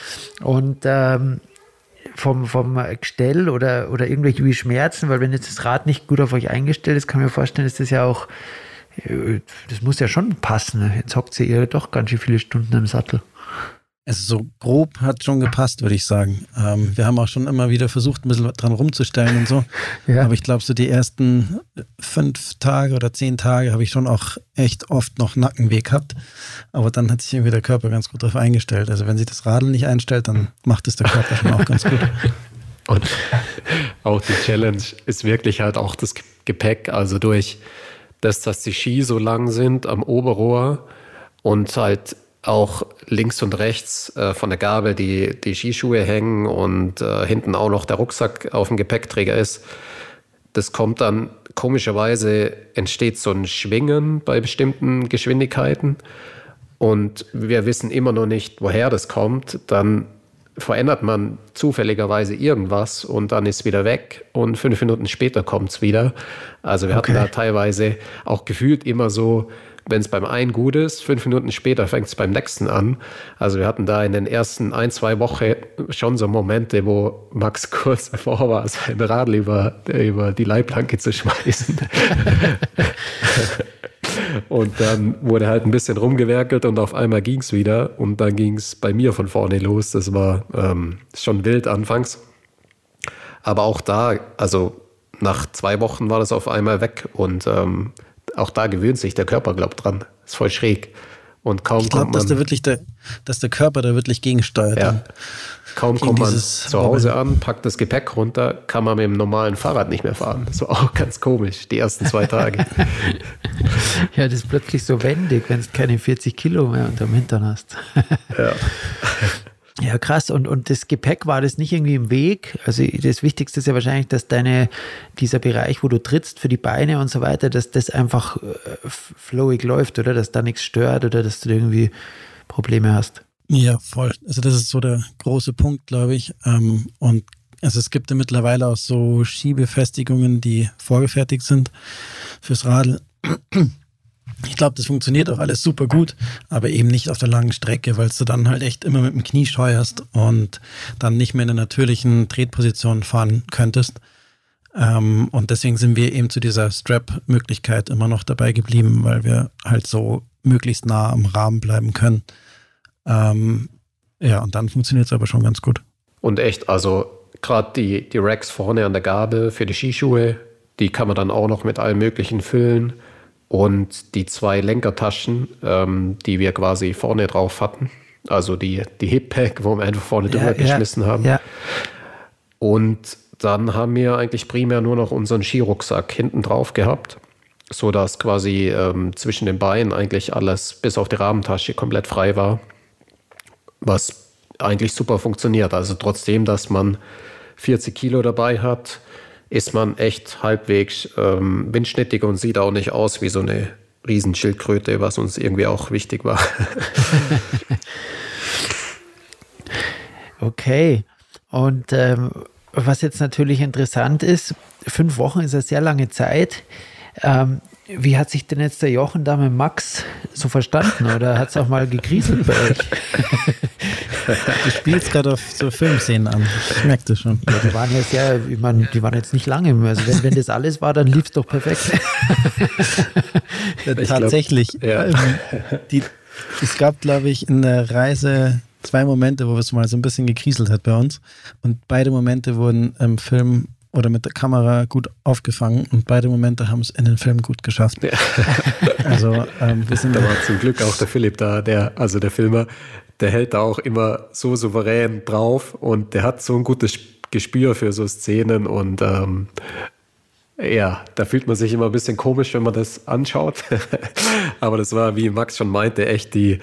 und ähm, vom, vom Gestell oder, oder irgendwelche Schmerzen, weil wenn jetzt das Rad nicht gut auf euch eingestellt ist, kann ich mir vorstellen, dass das ja auch, äh, das muss ja schon passen. Jetzt hockt ihr ja doch ganz schön viele Stunden im Sattel. Also so grob hat schon gepasst, würde ich sagen. Ähm, wir haben auch schon immer wieder versucht, ein bisschen dran rumzustellen und so. [laughs] ja. Aber ich glaube, so die ersten fünf Tage oder zehn Tage habe ich schon auch echt oft noch Nackenweh gehabt. Aber dann hat sich irgendwie der Körper ganz gut darauf eingestellt. Also wenn sich das Radl nicht einstellt, dann macht es der Körper schon auch ganz gut. [laughs] Und auch die Challenge ist wirklich halt auch das Gepäck. Also durch das, dass die Ski so lang sind am Oberrohr und halt auch links und rechts äh, von der Gabel die, die Skischuhe hängen und äh, hinten auch noch der Rucksack auf dem Gepäckträger ist. Das kommt dann komischerweise, entsteht so ein Schwingen bei bestimmten Geschwindigkeiten und wir wissen immer noch nicht, woher das kommt. Dann verändert man zufälligerweise irgendwas und dann ist wieder weg und fünf Minuten später kommt es wieder. Also wir okay. hatten da teilweise auch gefühlt immer so wenn es beim einen gut ist, fünf Minuten später fängt es beim nächsten an. Also wir hatten da in den ersten ein, zwei Wochen schon so Momente, wo Max [laughs] kurz davor war, sein Radl über, über die Leitplanke zu schmeißen. [laughs] und dann wurde halt ein bisschen rumgewerkelt und auf einmal ging es wieder und dann ging es bei mir von vorne los. Das war ähm, schon wild anfangs. Aber auch da, also nach zwei Wochen war das auf einmal weg und ähm, auch da gewöhnt sich der Körper, glaubt dran. Ist voll schräg. Und kaum ich glaube, dass der wirklich der, dass der Körper da wirklich gegensteuert. Ja. Kaum kommt man zu Hause an, packt das Gepäck runter, kann man mit dem normalen Fahrrad nicht mehr fahren. Das war auch ganz komisch, die ersten zwei Tage. [laughs] ja, das ist plötzlich so wendig, wenn du keine 40 Kilo mehr unterm Hintern hast. ja. [laughs] Ja, krass. Und, und das Gepäck war das nicht irgendwie im Weg? Also das Wichtigste ist ja wahrscheinlich, dass deine, dieser Bereich, wo du trittst für die Beine und so weiter, dass das einfach äh, flowig läuft, oder? Dass da nichts stört oder dass du irgendwie Probleme hast. Ja, voll. Also das ist so der große Punkt, glaube ich. Ähm, und also es gibt ja mittlerweile auch so Schiebefestigungen, die vorgefertigt sind fürs Radl. Ich glaube, das funktioniert auch alles super gut, aber eben nicht auf der langen Strecke, weil du dann halt echt immer mit dem Knie steuerst und dann nicht mehr in der natürlichen Tretposition fahren könntest. Ähm, und deswegen sind wir eben zu dieser Strap-Möglichkeit immer noch dabei geblieben, weil wir halt so möglichst nah am Rahmen bleiben können. Ähm, ja, und dann funktioniert es aber schon ganz gut. Und echt, also gerade die, die Racks vorne an der Gabel für die Skischuhe, die kann man dann auch noch mit allem Möglichen füllen. Und die zwei Lenkertaschen, ähm, die wir quasi vorne drauf hatten, also die, die Hip-Pack, wo wir einfach vorne ja, drüber ja, geschmissen haben. Ja. Und dann haben wir eigentlich primär nur noch unseren Skirucksack hinten drauf gehabt, sodass quasi ähm, zwischen den Beinen eigentlich alles bis auf die Rahmentasche komplett frei war, was eigentlich super funktioniert. Also trotzdem, dass man 40 Kilo dabei hat, ist man echt halbwegs ähm, windschnittig und sieht auch nicht aus wie so eine Riesenschildkröte, was uns irgendwie auch wichtig war. [laughs] okay. Und ähm, was jetzt natürlich interessant ist, fünf Wochen ist eine sehr lange Zeit. Ähm, wie hat sich denn jetzt der Jochen da mit Max so verstanden oder hat es auch mal gekriselt bei euch? Du spielst gerade auf so Filmszenen an. Ich merke das schon. Ja, die waren ja sehr, ich meine, die waren jetzt nicht lange. Also wenn, wenn das alles war, dann lief es doch perfekt. Ja, tatsächlich. Glaub, ja. Ähm, die, es gab, glaube ich, in der Reise zwei Momente, wo es mal so ein bisschen gekriselt hat bei uns. Und beide Momente wurden im Film oder mit der Kamera gut aufgefangen und beide Momente haben es in den Film gut geschafft. Ja. [laughs] Also ähm, wir sind da war zum Glück auch der Philipp da, der also der Filmer, der hält da auch immer so souverän drauf und der hat so ein gutes Gespür für so Szenen und ähm, ja, da fühlt man sich immer ein bisschen komisch, wenn man das anschaut. [laughs] Aber das war, wie Max schon meinte, echt die,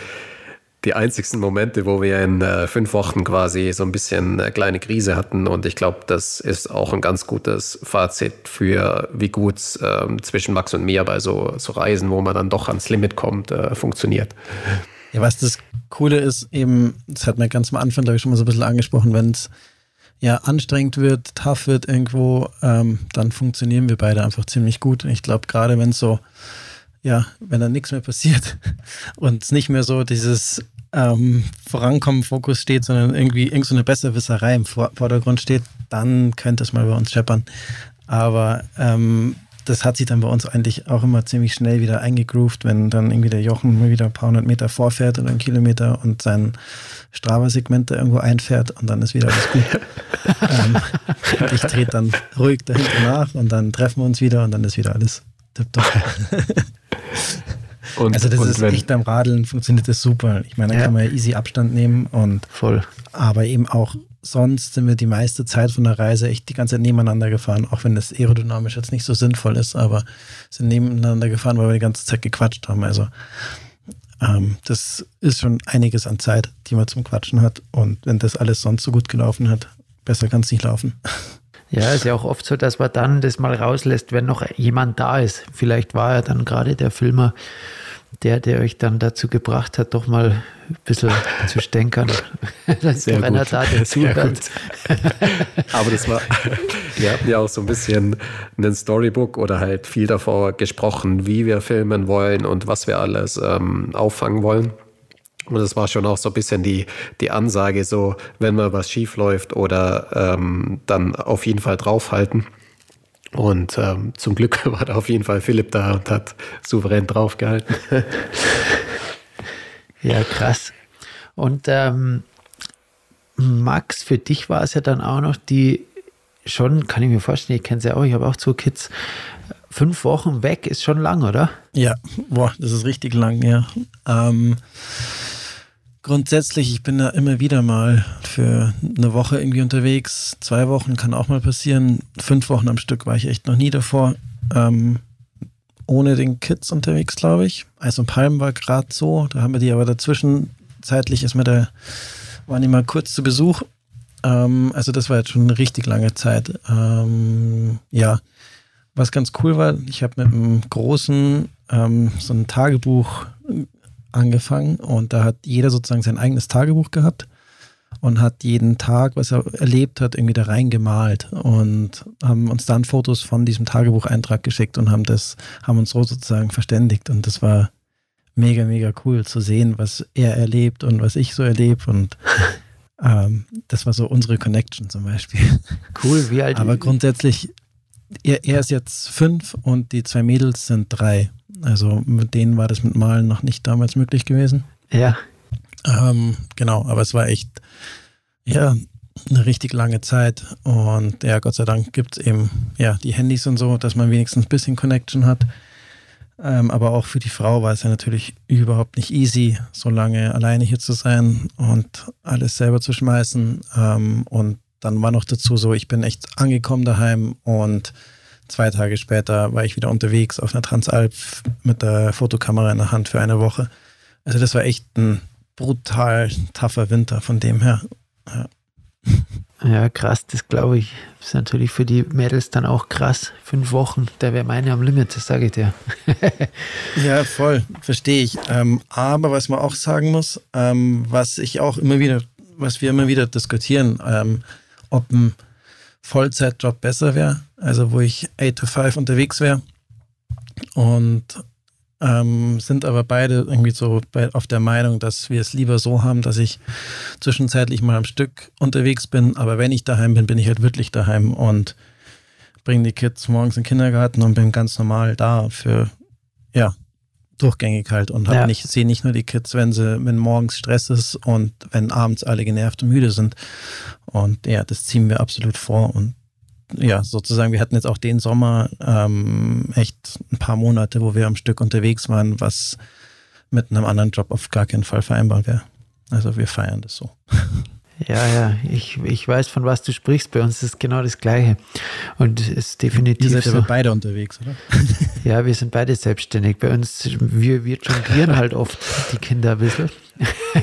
die einzigsten Momente, wo wir in äh, fünf Wochen quasi so ein bisschen eine kleine Krise hatten. Und ich glaube, das ist auch ein ganz gutes Fazit für, wie gut ähm, zwischen Max und mir bei so, so Reisen, wo man dann doch ans Limit kommt, äh, funktioniert. Ja, was das Coole ist, eben, das hat man ganz am Anfang, glaube ich, schon mal so ein bisschen angesprochen, wenn es ja anstrengend wird, tough wird irgendwo, ähm, dann funktionieren wir beide einfach ziemlich gut. Ich glaube, gerade wenn es so, ja, wenn da nichts mehr passiert [laughs] und es nicht mehr so dieses ähm, Vorankommen Fokus steht, sondern irgendwie irgend so eine Besserwisserei im Vordergrund steht, dann könnte es mal bei uns scheppern. Aber ähm, das hat sich dann bei uns eigentlich auch immer ziemlich schnell wieder eingegroovt, wenn dann irgendwie der Jochen mal wieder ein paar hundert Meter vorfährt oder einen Kilometer und sein Strava-Segment da irgendwo einfährt und dann ist wieder alles gut. [laughs] ähm, ich trete dann ruhig dahinter nach und dann treffen wir uns wieder und dann ist wieder alles tipptopp. [laughs] Und, also das ist echt beim Radeln funktioniert das super. Ich meine, da ja. kann man ja easy Abstand nehmen und voll. Aber eben auch sonst sind wir die meiste Zeit von der Reise echt die ganze Zeit nebeneinander gefahren, auch wenn das aerodynamisch jetzt nicht so sinnvoll ist, aber sind nebeneinander gefahren, weil wir die ganze Zeit gequatscht haben. Also ähm, das ist schon einiges an Zeit, die man zum Quatschen hat. Und wenn das alles sonst so gut gelaufen hat, besser kann es nicht laufen. [laughs] Ja, ist ja auch oft so, dass man dann das mal rauslässt, wenn noch jemand da ist. Vielleicht war er dann gerade der Filmer, der, der euch dann dazu gebracht hat, doch mal ein bisschen zu stänkern. [laughs] Sehr gut. Da, der zuhört. Aber das war, Wir hatten ja auch so ein bisschen ein Storybook oder halt viel davor gesprochen, wie wir filmen wollen und was wir alles ähm, auffangen wollen. Und es war schon auch so ein bisschen die, die Ansage, so, wenn mal was schief läuft oder ähm, dann auf jeden Fall draufhalten. Und ähm, zum Glück [laughs] war da auf jeden Fall Philipp da und hat souverän draufgehalten. [laughs] ja, krass. Und ähm, Max, für dich war es ja dann auch noch die, schon, kann ich mir vorstellen, ich kenne es ja auch, ich habe auch zwei Kids, fünf Wochen weg ist schon lang, oder? Ja, boah, das ist richtig lang, ja. Ähm, grundsätzlich, ich bin da immer wieder mal für eine Woche irgendwie unterwegs. Zwei Wochen kann auch mal passieren. Fünf Wochen am Stück war ich echt noch nie davor. Ähm, ohne den Kids unterwegs, glaube ich. Eis und Palm war gerade so. Da haben wir die aber dazwischen zeitlich ist mir da, waren die mal kurz zu Besuch. Ähm, also das war jetzt schon eine richtig lange Zeit. Ähm, ja, was ganz cool war, ich habe mit einem großen ähm, so ein Tagebuch angefangen und da hat jeder sozusagen sein eigenes Tagebuch gehabt und hat jeden Tag, was er erlebt hat, irgendwie da reingemalt und haben uns dann Fotos von diesem Tagebucheintrag geschickt und haben das, haben uns so sozusagen verständigt und das war mega, mega cool zu sehen, was er erlebt und was ich so erlebe und [laughs] ähm, das war so unsere Connection zum Beispiel. Cool, wie alt? Aber grundsätzlich, er, er ist jetzt fünf und die zwei Mädels sind drei. Also mit denen war das mit Malen noch nicht damals möglich gewesen. Ja. Ähm, genau, aber es war echt, ja, eine richtig lange Zeit. Und ja, Gott sei Dank gibt es eben ja die Handys und so, dass man wenigstens ein bisschen Connection hat. Ähm, aber auch für die Frau war es ja natürlich überhaupt nicht easy, so lange alleine hier zu sein und alles selber zu schmeißen. Ähm, und dann war noch dazu so, ich bin echt angekommen daheim und Zwei Tage später war ich wieder unterwegs auf einer Transalp mit der Fotokamera in der Hand für eine Woche. Also das war echt ein brutal tougher Winter von dem her. Ja. Ja, krass, das glaube ich. Das ist natürlich für die Mädels dann auch krass. Fünf Wochen, da wäre meine am Limit, das sage ich dir. [laughs] ja, voll, verstehe ich. Ähm, aber was man auch sagen muss, ähm, was ich auch immer wieder, was wir immer wieder diskutieren, ähm, ob ein Vollzeitjob besser wäre, also wo ich 8 to 5 unterwegs wäre. Und ähm, sind aber beide irgendwie so bei, auf der Meinung, dass wir es lieber so haben, dass ich zwischenzeitlich mal am Stück unterwegs bin, aber wenn ich daheim bin, bin ich halt wirklich daheim und bringe die Kids morgens in den Kindergarten und bin ganz normal da für, ja, durchgängig halt und ja. nicht, sehe nicht nur die Kids, wenn sie, wenn morgens Stress ist und wenn abends alle genervt und müde sind. Und ja, das ziehen wir absolut vor und ja, sozusagen, wir hatten jetzt auch den Sommer ähm, echt ein paar Monate, wo wir am Stück unterwegs waren, was mit einem anderen Job auf gar keinen Fall vereinbar wäre. Also wir feiern das so. [laughs] Ja, ja, ich, ich weiß, von was du sprichst. Bei uns ist genau das Gleiche. Und es ist definitiv. Ihr seid so. beide unterwegs, oder? [laughs] Ja, wir sind beide selbstständig. Bei uns, wir, wir jonglieren halt oft die Kinder ein bisschen.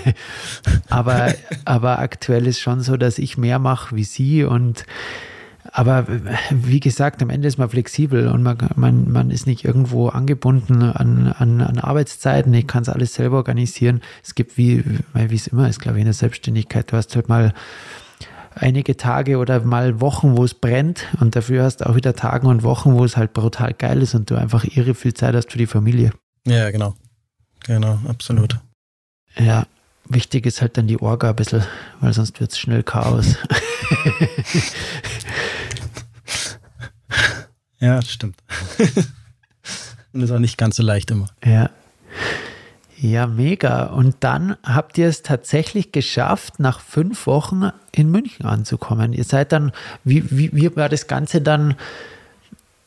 [laughs] aber, aber aktuell ist schon so, dass ich mehr mache wie sie und aber wie gesagt, am Ende ist man flexibel und man, man, man ist nicht irgendwo angebunden an, an, an Arbeitszeiten. Ich kann es alles selber organisieren. Es gibt, wie wie es immer ist, glaube ich, in der Selbstständigkeit. Du hast halt mal einige Tage oder mal Wochen, wo es brennt und dafür hast du auch wieder Tage und Wochen, wo es halt brutal geil ist und du einfach irre viel Zeit hast für die Familie. Ja, genau. Genau, absolut. Ja, wichtig ist halt dann die Orga ein bisschen, weil sonst wird es schnell Chaos. [laughs] [laughs] Ja, das stimmt. [laughs] Und ist auch nicht ganz so leicht immer. Ja. Ja, mega. Und dann habt ihr es tatsächlich geschafft, nach fünf Wochen in München anzukommen. Ihr seid dann, wie, wie, wie war das Ganze dann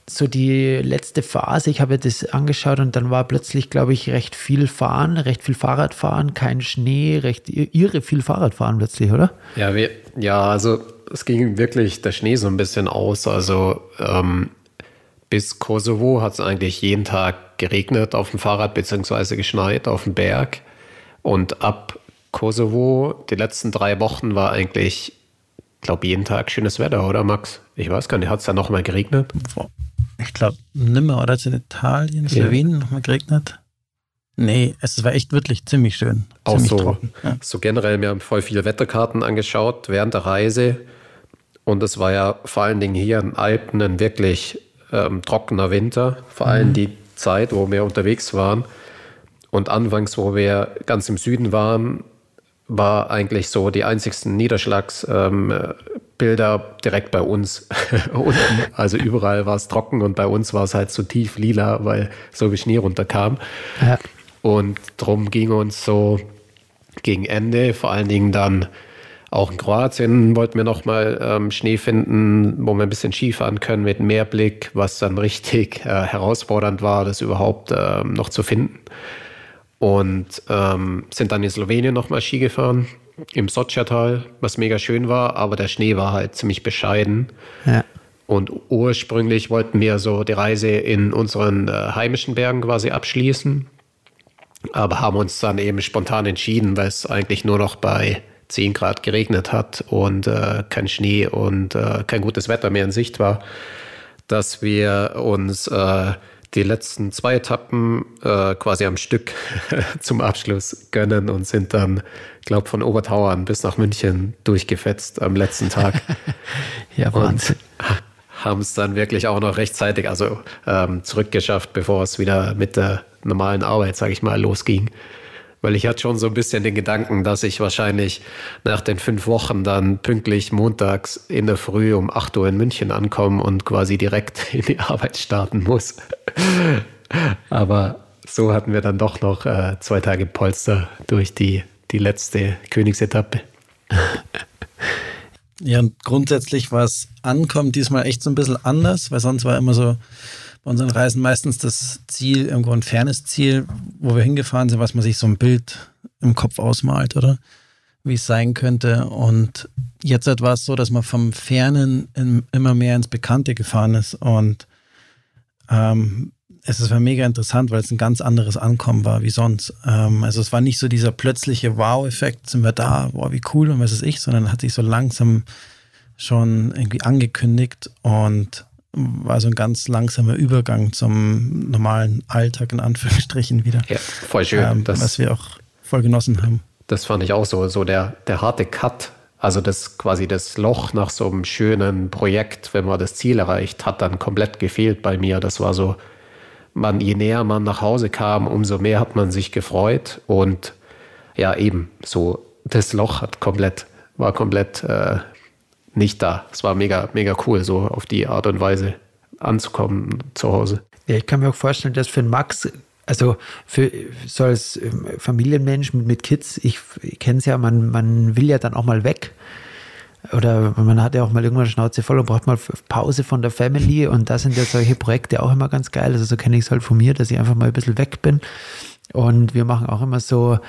so die letzte Phase? Ich habe das angeschaut und dann war plötzlich, glaube ich, recht viel Fahren, recht viel Fahrradfahren, kein Schnee, recht irre viel Fahrradfahren plötzlich, oder? Ja, wir, ja, also es ging wirklich der Schnee so ein bisschen aus. Also ähm, bis Kosovo hat es eigentlich jeden Tag geregnet auf dem Fahrrad beziehungsweise geschneit auf dem Berg. Und ab Kosovo, die letzten drei Wochen war eigentlich, glaube jeden Tag schönes Wetter, oder Max? Ich weiß gar nicht, hat es da nochmal geregnet? Ich glaube nimmer, oder? Ist in Italien, Slowenien ja. nochmal geregnet? Nee, es war echt wirklich ziemlich schön. Auch ziemlich so, trocken. Ja. so generell, wir haben voll viele Wetterkarten angeschaut während der Reise. Und es war ja vor allen Dingen hier in Alpen ein wirklich ähm, trockener Winter, vor allem mhm. die Zeit, wo wir unterwegs waren. Und anfangs, wo wir ganz im Süden waren, war eigentlich so die einzigsten Niederschlagsbilder ähm, direkt bei uns [laughs] unten. Also überall war es trocken und bei uns war es halt so tief lila, weil so wie Schnee runterkam. Ja. Und darum ging uns so gegen Ende, vor allen Dingen dann auch in Kroatien wollten wir nochmal ähm, Schnee finden, wo wir ein bisschen Skifahren können mit Meerblick, was dann richtig äh, herausfordernd war, das überhaupt äh, noch zu finden. Und ähm, sind dann in Slowenien nochmal Ski gefahren, im Sotschertal, was mega schön war, aber der Schnee war halt ziemlich bescheiden. Ja. Und ursprünglich wollten wir so die Reise in unseren äh, heimischen Bergen quasi abschließen, aber haben uns dann eben spontan entschieden, weil es eigentlich nur noch bei 10 Grad geregnet hat und äh, kein Schnee und äh, kein gutes Wetter mehr in Sicht war, dass wir uns äh, die letzten zwei Etappen äh, quasi am Stück [laughs] zum Abschluss gönnen und sind dann, glaube von Obertauern bis nach München durchgefetzt am letzten Tag. [laughs] ja, Wahnsinn. Haben es dann wirklich auch noch rechtzeitig, also ähm, zurückgeschafft, bevor es wieder mit der normalen Arbeit, sage ich mal, losging weil ich hatte schon so ein bisschen den Gedanken, dass ich wahrscheinlich nach den fünf Wochen dann pünktlich montags in der Früh um 8 Uhr in München ankomme und quasi direkt [laughs] in die Arbeit starten muss. Aber so hatten wir dann doch noch äh, zwei Tage Polster durch die, die letzte Königsetappe. Ja, und grundsätzlich war es ankommt diesmal echt so ein bisschen anders, weil sonst war immer so, bei unseren Reisen meistens das Ziel, irgendwo ein fernes Ziel, wo wir hingefahren sind, was man sich so ein Bild im Kopf ausmalt, oder? Wie es sein könnte. Und jetzt war es so, dass man vom Fernen in, immer mehr ins Bekannte gefahren ist. Und ähm, es war mega interessant, weil es ein ganz anderes Ankommen war wie sonst. Ähm, also es war nicht so dieser plötzliche Wow-Effekt, sind wir da, wow, wie cool und was ist ich, sondern hat sich so langsam schon irgendwie angekündigt und war so ein ganz langsamer Übergang zum normalen Alltag in Anführungsstrichen wieder. Ja, voll schön. Ähm, das, was wir auch voll genossen haben. Das fand ich auch so, so der, der harte Cut. Also das quasi das Loch nach so einem schönen Projekt, wenn man das Ziel erreicht, hat dann komplett gefehlt bei mir. Das war so, man, je näher man nach Hause kam, umso mehr hat man sich gefreut. Und ja, eben, so das Loch hat komplett, war komplett äh, nicht da. Es war mega, mega cool, so auf die Art und Weise anzukommen zu Hause. Ja, ich kann mir auch vorstellen, dass für Max, also für so als ähm, Familienmensch mit, mit Kids, ich, ich kenne es ja, man, man will ja dann auch mal weg. Oder man hat ja auch mal irgendwann Schnauze voll und braucht mal Pause von der Family und da sind ja solche Projekte auch immer ganz geil. Also so kenne ich es halt von mir, dass ich einfach mal ein bisschen weg bin. Und wir machen auch immer so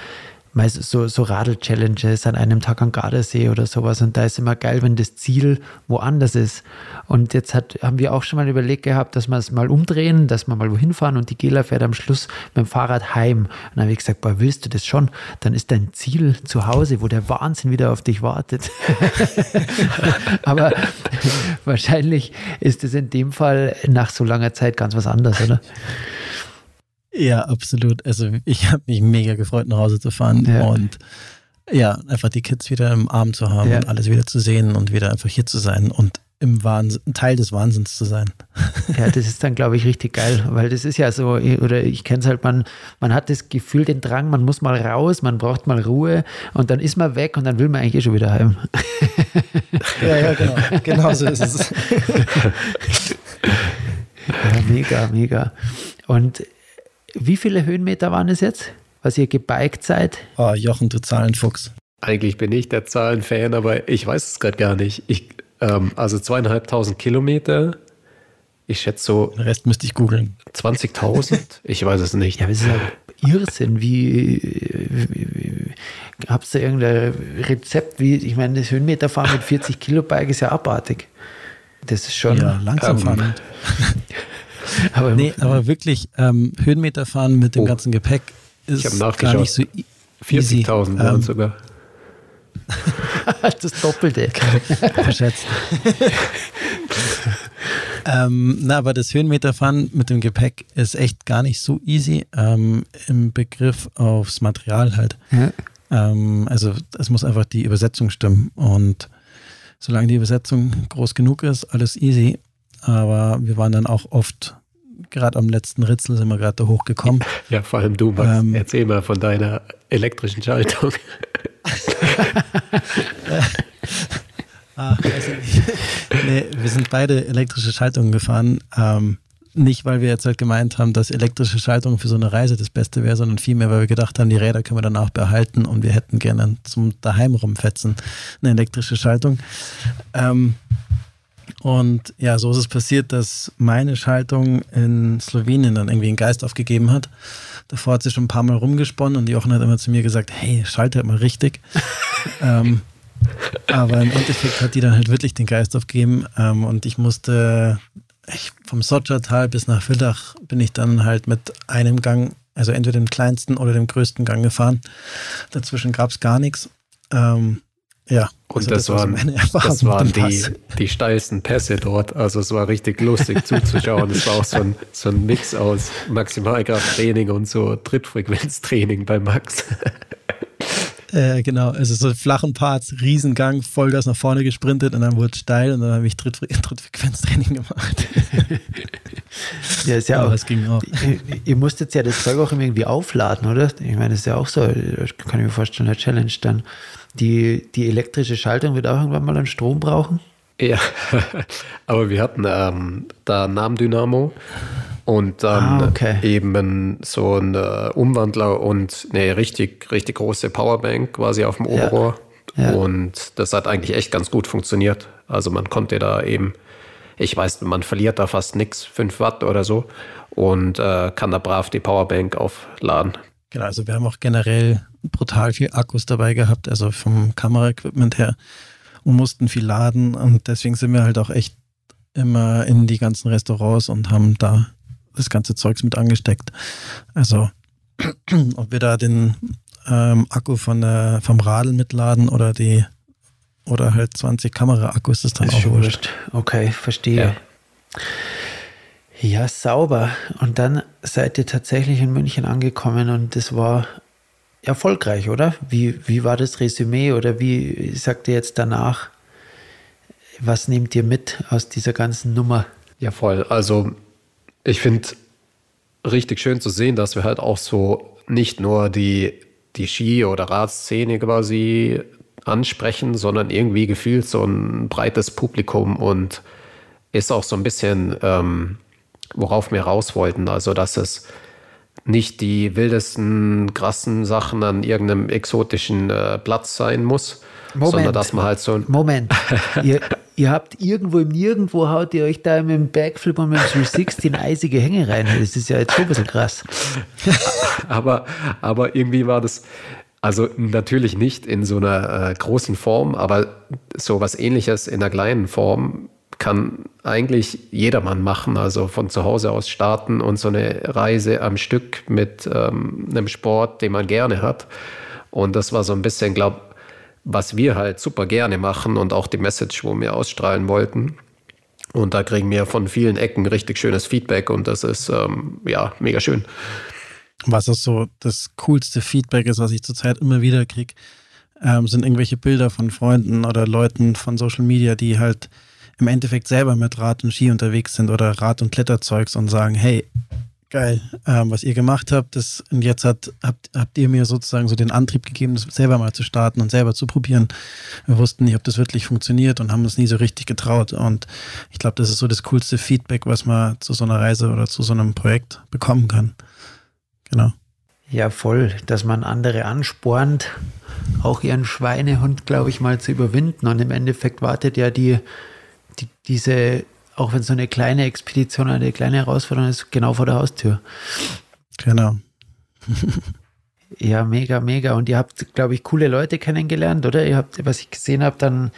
so, so Radl-Challenges an einem Tag am Gardasee oder sowas. Und da ist immer geil, wenn das Ziel woanders ist. Und jetzt hat, haben wir auch schon mal überlegt gehabt, dass wir es mal umdrehen, dass wir mal wohin fahren und die Gela fährt am Schluss mit dem Fahrrad heim. Und dann habe ich gesagt, boah, willst du das schon? Dann ist dein Ziel zu Hause, wo der Wahnsinn wieder auf dich wartet. [laughs] Aber wahrscheinlich ist es in dem Fall nach so langer Zeit ganz was anderes, oder? Ja, absolut. Also ich habe mich mega gefreut, nach Hause zu fahren ja. und ja, einfach die Kids wieder im Arm zu haben ja. und alles wieder zu sehen und wieder einfach hier zu sein und im Wahnsinn, Teil des Wahnsinns zu sein. [laughs] Ja, das ist dann, glaube ich, richtig geil, weil das ist ja so, oder ich kenne es halt, man, man hat das Gefühl, den Drang, man muss mal raus, man braucht mal Ruhe und dann ist man weg und dann will man eigentlich eh schon wieder heim. [laughs] Ja, ja, genau. Genau so ist es. [laughs] Ja, mega, mega. Und wie viele Höhenmeter waren es jetzt, was ihr gebiked seid? Oh, Jochen, du Zahlenfuchs. Eigentlich bin ich der Zahlenfan, aber ich weiß es gerade gar nicht. Ich, ähm, also zweieinhalbtausend Kilometer. Ich schätze so. Den Rest müsste ich googeln. 20.000? [laughs] Ich weiß es nicht. Ja, aber es ist ja Irrsinn. Wie, wie, wie habt ihr irgendein Rezept? Wie, ich meine, das Höhenmeterfahren mit 40 Kilo Bike ist ja abartig. Das ist schon. Ja, langsam ähm, fahren. [laughs] [laughs] aber, nee, aber wirklich ähm, Höhenmeter fahren mit dem oh. ganzen Gepäck ist gar nicht so 40.000 waren ähm, sogar. das Doppelte. [laughs] Verschätzt. [laughs] ähm, na, aber das Höhenmeterfahren mit dem Gepäck ist echt gar nicht so easy ähm, im Begriff aufs Material halt. Ja. Ähm, also es muss einfach die Übersetzung stimmen und solange die Übersetzung groß genug ist, alles easy. Aber wir waren dann auch oft, gerade am letzten Ritzel sind wir gerade da hochgekommen. Ja, vor allem du, Max. Ähm, Erzähl mal von deiner elektrischen Schaltung. [laughs] Ach, also, nee, wir sind beide elektrische Schaltungen gefahren. Ähm, nicht, weil wir jetzt halt gemeint haben, dass elektrische Schaltung für so eine Reise das Beste wäre, sondern vielmehr, weil wir gedacht haben, die Räder können wir danach behalten und wir hätten gerne zum daheim rumfetzen eine elektrische Schaltung. Ähm, und ja, so ist es passiert, dass meine Schaltung in Slowenien dann irgendwie einen Geist aufgegeben hat. Davor hat sie schon ein paar Mal rumgesponnen und Jochen hat immer zu mir gesagt, hey, schalte halt mal richtig. [laughs] ähm, aber im Endeffekt hat die dann halt wirklich den Geist aufgegeben ähm, und ich musste ich, vom Sotschertal bis nach Villach bin ich dann halt mit einem Gang, also entweder dem kleinsten oder dem größten Gang gefahren. Dazwischen gab es gar nichts. Ähm, ja, und also das, das, waren, das waren die, die steilsten Pässe dort. Also es war richtig lustig [laughs] zuzuschauen. es war auch so ein, so ein Mix aus Maximalkrafttraining und so Trittfrequenztraining bei Max. [laughs] Äh, genau, also so flachen Parts, Riesengang, Vollgas nach vorne gesprintet und dann wurde es steil und dann habe ich Trittfre Trittfrequenztraining gemacht. [laughs] ja, ist ja, ja auch, das ging auch. Ihr, ihr, musstet ja das Zeug auch irgendwie aufladen, oder? Ich meine, das ist ja auch so, kann ich mir vorstellen, eine Challenge dann. Die, die elektrische Schaltung wird auch irgendwann mal einen Strom brauchen? Ja, [laughs] aber wir hatten ähm, da Namendynamo und dann ah, okay. eben so ein äh, Umwandler und eine richtig, richtig große Powerbank quasi auf dem Oberrohr. Ja. Ja. Und das hat eigentlich echt ganz gut funktioniert. Also man konnte da eben, ich weiß, man verliert da fast nichts, 5 Watt oder so und äh, kann da brav die Powerbank aufladen. Genau, also wir haben auch generell brutal viel Akkus dabei gehabt, also vom Kameraequipment her und mussten viel laden und deswegen sind wir halt auch echt immer in die ganzen Restaurants und haben da das ganze Zeugs mit angesteckt. Also [clears throat] ob wir da den ähm, Akku von der, vom Radl mitladen oder die oder halt 20 Kamera-Akkus, ist dann ist auch wurscht. Okay, verstehe. Ja. ja, sauber. Und dann seid ihr tatsächlich in München angekommen und das war erfolgreich, oder? Wie, wie war das Resümee oder wie sagt ihr jetzt danach? Was nehmt ihr mit aus dieser ganzen Nummer? Ja, voll. Also ich finde richtig schön zu sehen, dass wir halt auch so nicht nur die, die Ski- oder Radszene quasi ansprechen, sondern irgendwie gefühlt so ein breites Publikum und ist auch so ein bisschen, ähm, worauf wir raus wollten. Also, dass es nicht die wildesten, krassen Sachen an irgendeinem exotischen äh, Platz sein muss, Moment. sondern dass man halt so ein. Moment. [laughs] ihr, ihr habt irgendwo im Nirgendwo haut ihr euch da mit dem Backflip und mit dem 360 in eisige Hänge rein. Das ist ja jetzt schon ein bisschen krass. [laughs] aber, aber irgendwie war das, also natürlich nicht in so einer äh, großen Form, aber so was ähnliches in einer kleinen Form kann eigentlich jedermann machen. Also von zu Hause aus starten und so eine Reise am Stück mit ähm, einem Sport, den man gerne hat. Und das war so ein bisschen, glaube was wir halt super gerne machen und auch die Message, wo wir ausstrahlen wollten. Und da kriegen wir von vielen Ecken richtig schönes Feedback und das ist ähm, ja mega schön. Was auch so das coolste Feedback ist, was ich zurzeit immer wieder kriege, ähm, sind irgendwelche Bilder von Freunden oder Leuten von Social Media, die halt im Endeffekt selber mit Rad und Ski unterwegs sind oder Rad- und Kletterzeugs und sagen, hey, Geil, ähm, was ihr gemacht habt. Das, und jetzt hat, habt, habt ihr mir sozusagen so den Antrieb gegeben, das selber mal zu starten und selber zu probieren. Wir wussten nicht, ob das wirklich funktioniert und haben uns nie so richtig getraut. Und ich glaube, das ist so das coolste Feedback, was man zu so einer Reise oder zu so einem Projekt bekommen kann. Genau. Ja, voll, dass man andere anspornt, auch ihren Schweinehund, glaube ich, mal zu überwinden. Und im Endeffekt wartet ja die, die diese auch wenn so eine kleine Expedition, eine kleine Herausforderung ist, genau vor der Haustür. Genau. ja, mega, mega. Und ihr habt, glaube ich, coole Leute kennengelernt, oder? Ihr habt, was ich gesehen habe, dann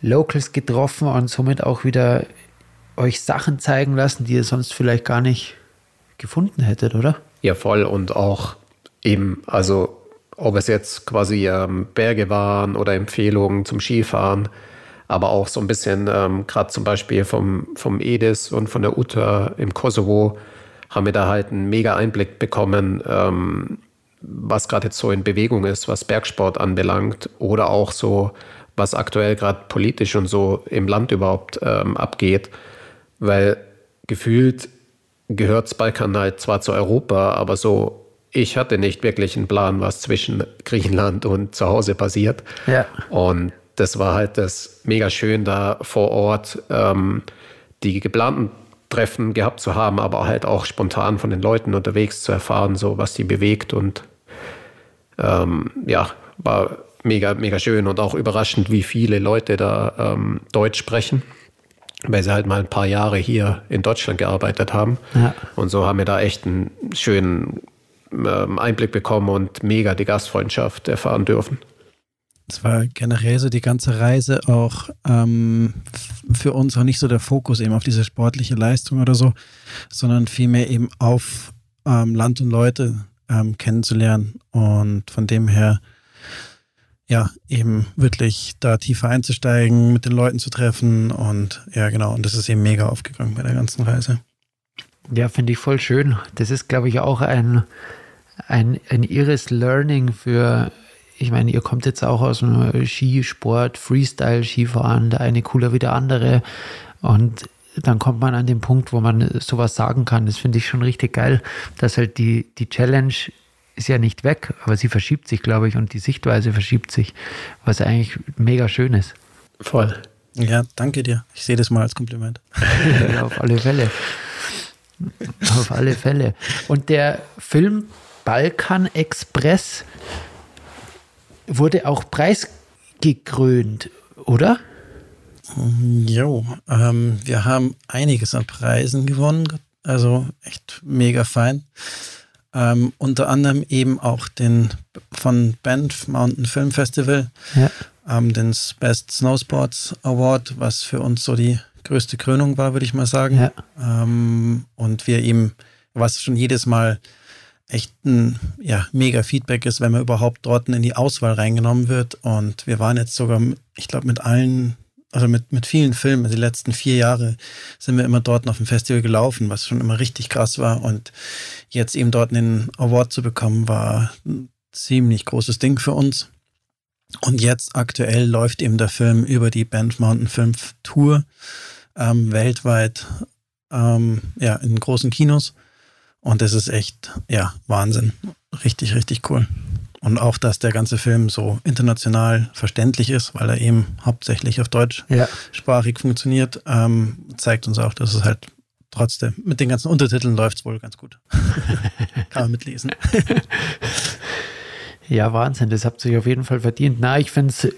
Locals getroffen und somit auch wieder euch Sachen zeigen lassen, die ihr sonst vielleicht gar nicht gefunden hättet, oder? Ja, voll. Und auch eben, also ob es jetzt quasi ähm, Berge waren oder Empfehlungen zum Skifahren, aber auch so ein bisschen, ähm, gerade zum Beispiel vom, vom Edis und von der Uta im Kosovo, haben wir da halt einen mega Einblick bekommen, ähm, was gerade jetzt so in Bewegung ist, was Bergsport anbelangt oder auch so was aktuell gerade politisch und so im Land überhaupt ähm, abgeht, weil gefühlt gehört Balkan halt zwar zu Europa, aber so ich hatte nicht wirklich einen Plan, was zwischen Griechenland und zu Hause passiert. Ja. Und das war halt das mega schön, da vor Ort ähm, die geplanten Treffen gehabt zu haben, aber halt auch spontan von den Leuten unterwegs zu erfahren, so was die bewegt und ähm, ja, war mega, mega schön und auch überraschend, wie viele Leute da ähm, Deutsch sprechen, weil sie halt mal ein paar Jahre hier in Deutschland gearbeitet haben. Ja. Und so haben wir da echt einen schönen ähm, Einblick bekommen und mega die Gastfreundschaft erfahren dürfen. Es war generell so die ganze Reise auch ähm, für uns auch nicht so der Fokus eben auf diese sportliche Leistung oder so, sondern vielmehr eben auf ähm, Land und Leute ähm, kennenzulernen und von dem her ja eben wirklich da tiefer einzusteigen, mit den Leuten zu treffen und ja genau und das ist eben mega aufgegangen bei der ganzen Reise. Ja, finde ich voll schön. Das ist, glaube ich, auch ein, ein, ein irres Learning für ich meine, ihr kommt jetzt auch aus dem Skisport, Freestyle-Skifahren, der eine cooler wie der andere. Und dann kommt man an den Punkt, wo man sowas sagen kann. Das finde ich schon richtig geil, dass halt die, die Challenge ist ja nicht weg, aber sie verschiebt sich, glaube ich, und die Sichtweise verschiebt sich, was eigentlich mega schön ist. Voll. Ja, danke dir. Ich sehe das mal als Kompliment. [laughs] ja, auf alle Fälle. Auf alle Fälle. Und der Film Balkan Express, wurde auch preisgekrönt, oder? Jo, ähm, wir haben einiges an Preisen gewonnen, also echt mega fein. Ähm, unter anderem eben auch den von Banff Mountain Film Festival, ja. ähm, den Best Snowsports Award, was für uns so die größte Krönung war, würde ich mal sagen. Ja. Ähm, und wir eben, was schon jedes Mal echt ein ja, mega Feedback ist, wenn man überhaupt dort in die Auswahl reingenommen wird. Und wir waren jetzt sogar, ich glaube, mit allen, also mit, mit vielen Filmen, die letzten vier Jahre sind wir immer dort auf dem Festival gelaufen, was schon immer richtig krass war. Und jetzt eben dort einen Award zu bekommen, war ein ziemlich großes Ding für uns. Und jetzt aktuell läuft eben der Film über die Band Mountain Film Tour ähm, weltweit ähm, ja, in großen Kinos. Und das ist echt, ja, Wahnsinn. Richtig, richtig cool. Und auch, dass der ganze Film so international verständlich ist, weil er eben hauptsächlich auf deutschsprachig ja. funktioniert, ähm, zeigt uns auch, dass es halt trotzdem mit den ganzen Untertiteln läuft es wohl ganz gut. [laughs] Kann man mitlesen. ja, Wahnsinn, das habt ihr sich auf jeden Fall verdient. Na, ich finde es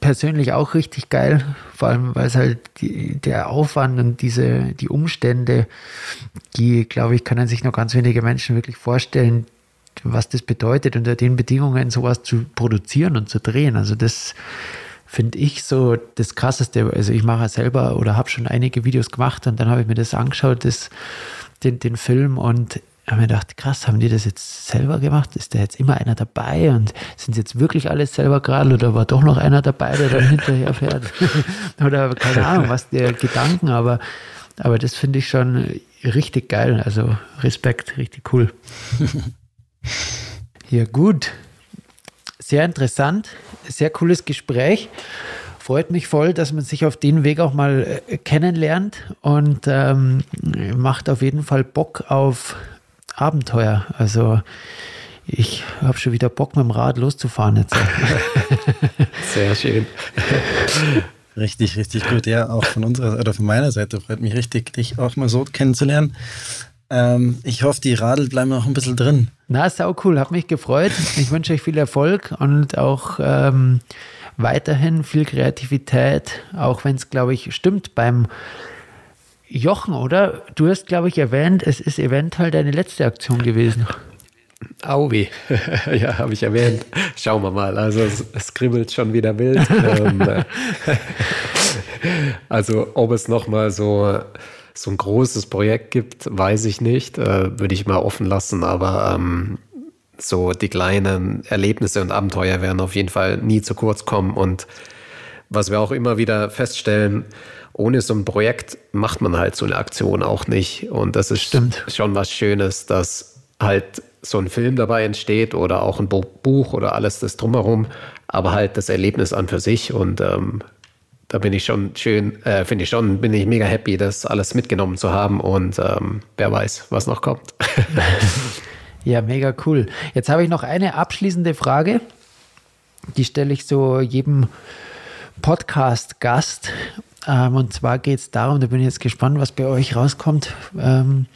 persönlich auch richtig geil, vor allem weil es halt die, der Aufwand und diese, die Umstände, die, glaube ich, können sich noch ganz wenige Menschen wirklich vorstellen, was das bedeutet, unter den Bedingungen sowas zu produzieren und zu drehen. Also das finde ich so das Krasseste. Also ich mache selber oder habe schon einige Videos gemacht und dann habe ich mir das angeschaut, das, den, den Film und habe mir gedacht, krass, haben die das jetzt selber gemacht? Ist da jetzt immer einer dabei? Und sind sie jetzt wirklich alles selber gerade oder war doch noch einer dabei, der dann [laughs] hinterher fährt? [laughs] oder keine Ahnung, was der Gedanken, aber, aber das finde ich schon richtig geil. Also Respekt, richtig cool. [laughs] ja, gut. Sehr interessant, sehr cooles Gespräch freut mich voll, dass man sich auf den Weg auch mal äh, kennenlernt und ähm, macht auf jeden Fall Bock auf Abenteuer. Also ich habe schon wieder Bock mit dem Rad loszufahren jetzt. [laughs] Sehr schön. [laughs] Richtig, richtig gut. Ja, auch von unserer oder von meiner Seite freut mich richtig, dich auch mal so kennenzulernen. Ähm, ich hoffe, die Radl bleiben noch ein bisschen drin. Na, sau cool, hat mich gefreut. Ich wünsche euch viel Erfolg und auch ähm, weiterhin viel Kreativität, auch wenn es, glaube ich, stimmt beim Jochen, oder? Du hast, glaube ich, erwähnt, es ist eventuell deine letzte Aktion gewesen. Auwi, [laughs] ja, habe ich erwähnt. Schauen wir mal. Also es, es kribbelt schon wieder wild. ähm, [laughs] also ob es nochmal so, so ein großes Projekt gibt, weiß ich nicht. Äh, Würde ich mal offen lassen. Aber ähm, so die kleinen Erlebnisse und Abenteuer werden auf jeden Fall nie zu kurz kommen. Und was wir auch immer wieder feststellen, ohne so ein Projekt macht man halt so eine Aktion auch nicht. Und das ist Stimmt. schon was Schönes, dass halt so ein Film dabei entsteht oder auch ein Buch oder alles das drumherum aber halt das Erlebnis an für sich und ähm, da bin ich schon schön, äh, finde ich schon, bin ich mega happy, das alles mitgenommen zu haben und ähm, wer weiß, was noch kommt. [laughs] ja, mega cool. Jetzt habe ich noch eine abschließende Frage, die stelle ich so jedem Podcast-Gast. Ähm, und zwar geht es darum, da bin ich jetzt gespannt, was bei euch rauskommt. Ähm,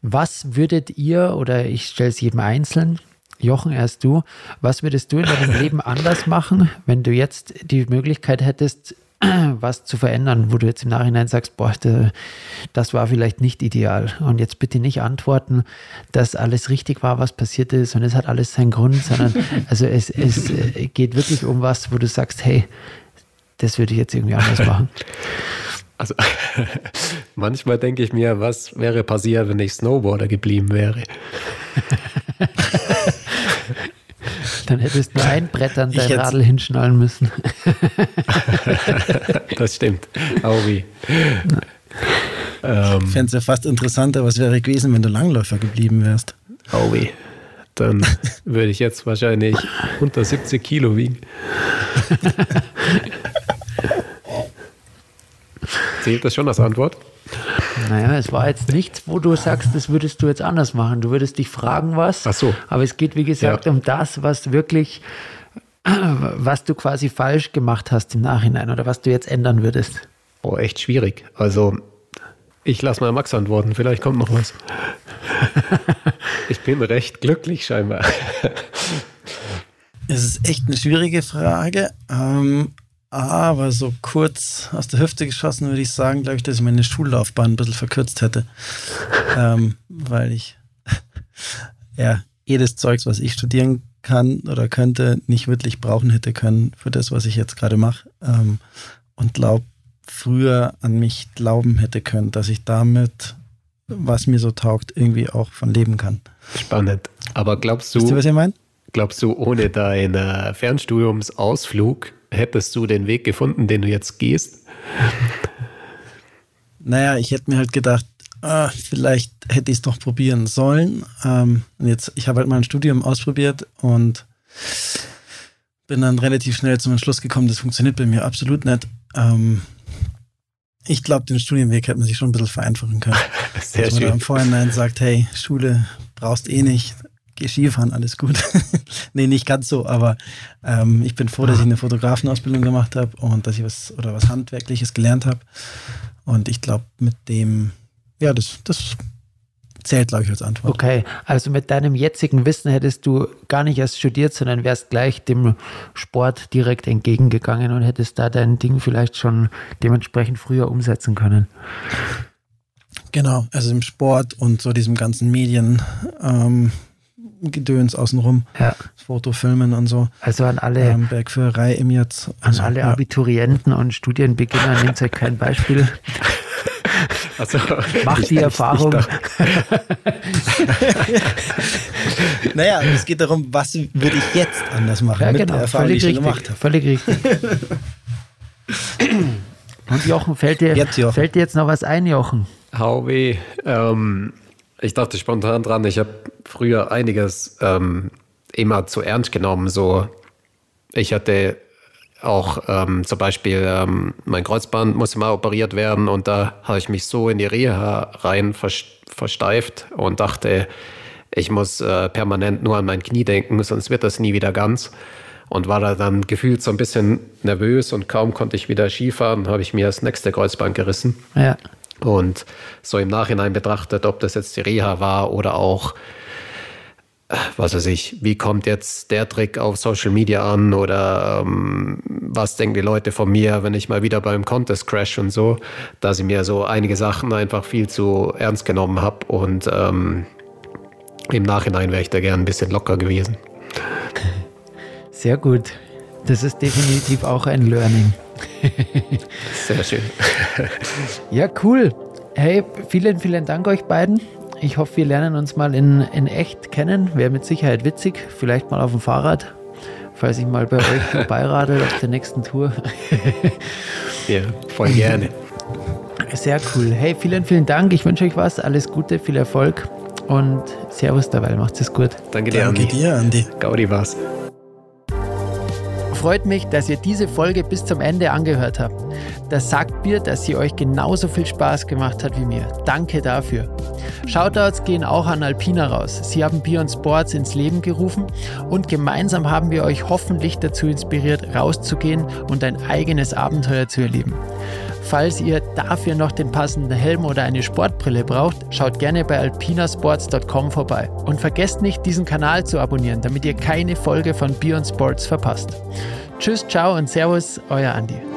was würdet ihr, oder ich stelle es jedem einzeln, Jochen, erst du, was würdest du in deinem [laughs] Leben anders machen, wenn du jetzt die Möglichkeit hättest, [clears throat] was zu verändern, wo du jetzt im Nachhinein sagst, boah, das war vielleicht nicht ideal. Und jetzt bitte nicht antworten, dass alles richtig war, was passiert ist und es hat alles seinen Grund, sondern [laughs] also es, es äh, geht wirklich um was, wo du sagst, hey, das würde ich jetzt irgendwie anders [laughs] machen. Also [laughs] manchmal denke ich mir, was wäre passiert, wenn ich Snowboarder geblieben wäre? [laughs] Dann hättest du ein Brett an dein Radl hinschnallen müssen. das stimmt. Aui. Ähm, ich fände es ja fast interessanter, was wäre gewesen, wenn du Langläufer geblieben wärst. Aui. Dann würde ich jetzt wahrscheinlich unter 70 Kilo wiegen. Zählt das schon als Antwort? Naja, es war jetzt nichts, wo du sagst, das würdest du jetzt anders machen. Du würdest dich fragen, was. Ach so. Aber es geht, wie gesagt, ja. um das, was wirklich, was du quasi falsch gemacht hast im Nachhinein oder was du jetzt ändern würdest. Oh, echt schwierig. Also, ich lasse mal Max antworten. Vielleicht kommt noch was. [laughs] ich bin recht glücklich scheinbar. Es ist echt eine schwierige Frage. Ähm, aber so kurz aus der Hüfte geschossen würde ich sagen, glaube ich, dass ich meine Schullaufbahn ein bisschen verkürzt hätte. [laughs] ähm, weil ich [laughs] ja jedes Zeugs, was ich studieren kann oder könnte, nicht wirklich brauchen hätte können für das, was ich jetzt gerade mache. Ähm, und glaube, früher an mich glauben hätte können, dass ich damit, was mir so taugt, irgendwie auch von leben kann. Spannend. Aber glaubst du, Wisst ihr, was ich meine? glaubst du, ohne deinen Fernstudiumsausflug hättest du den Weg gefunden, den du jetzt gehst? Naja, ich hätte mir halt gedacht, ah, vielleicht hätte ich es doch probieren sollen. Ähm, jetzt, ich habe halt mal ein Studium ausprobiert und bin dann relativ schnell zum Entschluss gekommen, das funktioniert bei mir absolut nicht. Ähm, ich glaube, den Studienweg hätte man sich schon ein bisschen vereinfachen können. [laughs] Sehr Dass man schön. im Vorhinein sagt, hey, Schule brauchst eh nicht, geh Skifahren, alles gut. [laughs] nee, nicht ganz so, aber ähm, ich bin froh, dass ich eine Fotografenausbildung gemacht habe und dass ich was oder was Handwerkliches gelernt habe. Und ich glaube, mit dem, ja, das, das zählt, glaube ich, als Antwort. Okay, also mit deinem jetzigen Wissen hättest du gar nicht erst studiert, sondern wärst gleich dem Sport direkt entgegengegangen und hättest da dein Ding vielleicht schon dementsprechend früher umsetzen können. Genau, also im Sport und so diesem ganzen Medien. Ähm, Gedöns außenrum. Ja. Fotofilmen und so. Also an alle ähm, Bergführerei im jetzt. Also, an alle ja. Abiturienten und Studienbeginner nehmt euch kein Beispiel. [laughs] Also, Macht die Erfahrung. [laughs] naja, es geht darum, was würde ich jetzt anders machen ja, mit genau, der Erfahrung, völlig die ich richtig, gemacht Völlig richtig. [laughs] und Jochen, fällt dir, jetzt, Jochen. fällt dir jetzt noch was ein, Jochen? Hau weh. Ähm, ich dachte spontan dran, ich habe früher einiges ähm, immer zu ernst genommen. So, ich hatte auch ähm, zum Beispiel ähm, mein Kreuzband musste mal operiert werden und da habe ich mich so in die Reha rein versteift und dachte, ich muss äh, permanent nur an mein Knie denken, sonst wird das nie wieder ganz. Und war da dann gefühlt so ein bisschen nervös und kaum konnte ich wieder Skifahren, habe ich mir das nächste Kreuzband gerissen. Ja. Und so im Nachhinein betrachtet, ob das jetzt die Reha war oder auch was weiß ich, wie kommt jetzt der Trick auf Social Media an oder ähm, was denken die Leute von mir, wenn ich mal wieder beim Contest crash und so, dass ich mir so einige Sachen einfach viel zu ernst genommen habe und ähm, im Nachhinein wäre ich da gern ein bisschen locker gewesen. Sehr gut. Das ist definitiv auch ein Learning. [laughs] Sehr schön. ja, cool. Hey, vielen, vielen Dank euch beiden. Ich hoffe, wir lernen uns mal in, in echt kennen. Wäre mit Sicherheit witzig. Vielleicht mal auf dem Fahrrad, falls ich mal bei euch [laughs] vorbeiradel auf der nächsten Tour. [laughs] ja, voll gerne. Sehr cool. Hey, vielen, vielen Dank. Ich wünsche euch was. Alles Gute, viel Erfolg und Servus dabei. Macht es gut. Danke dir, Danke Andi. dir, Andi. Gaudi war's. Freut mich, dass ihr diese Folge bis zum Ende angehört habt. Das sagt mir, dass sie euch genauso viel Spaß gemacht hat wie mir. Danke dafür. Shoutouts gehen auch an Alpina raus. Sie haben Beyond Sports ins Leben gerufen und gemeinsam haben wir euch hoffentlich dazu inspiriert, rauszugehen und ein eigenes Abenteuer zu erleben. Falls ihr dafür noch den passenden Helm oder eine Sportbrille braucht, schaut gerne bei alpinasports.com vorbei. Und vergesst nicht, diesen Kanal zu abonnieren, damit ihr keine Folge von Beyond Sports verpasst. Tschüss, ciao und Servus, euer Andi.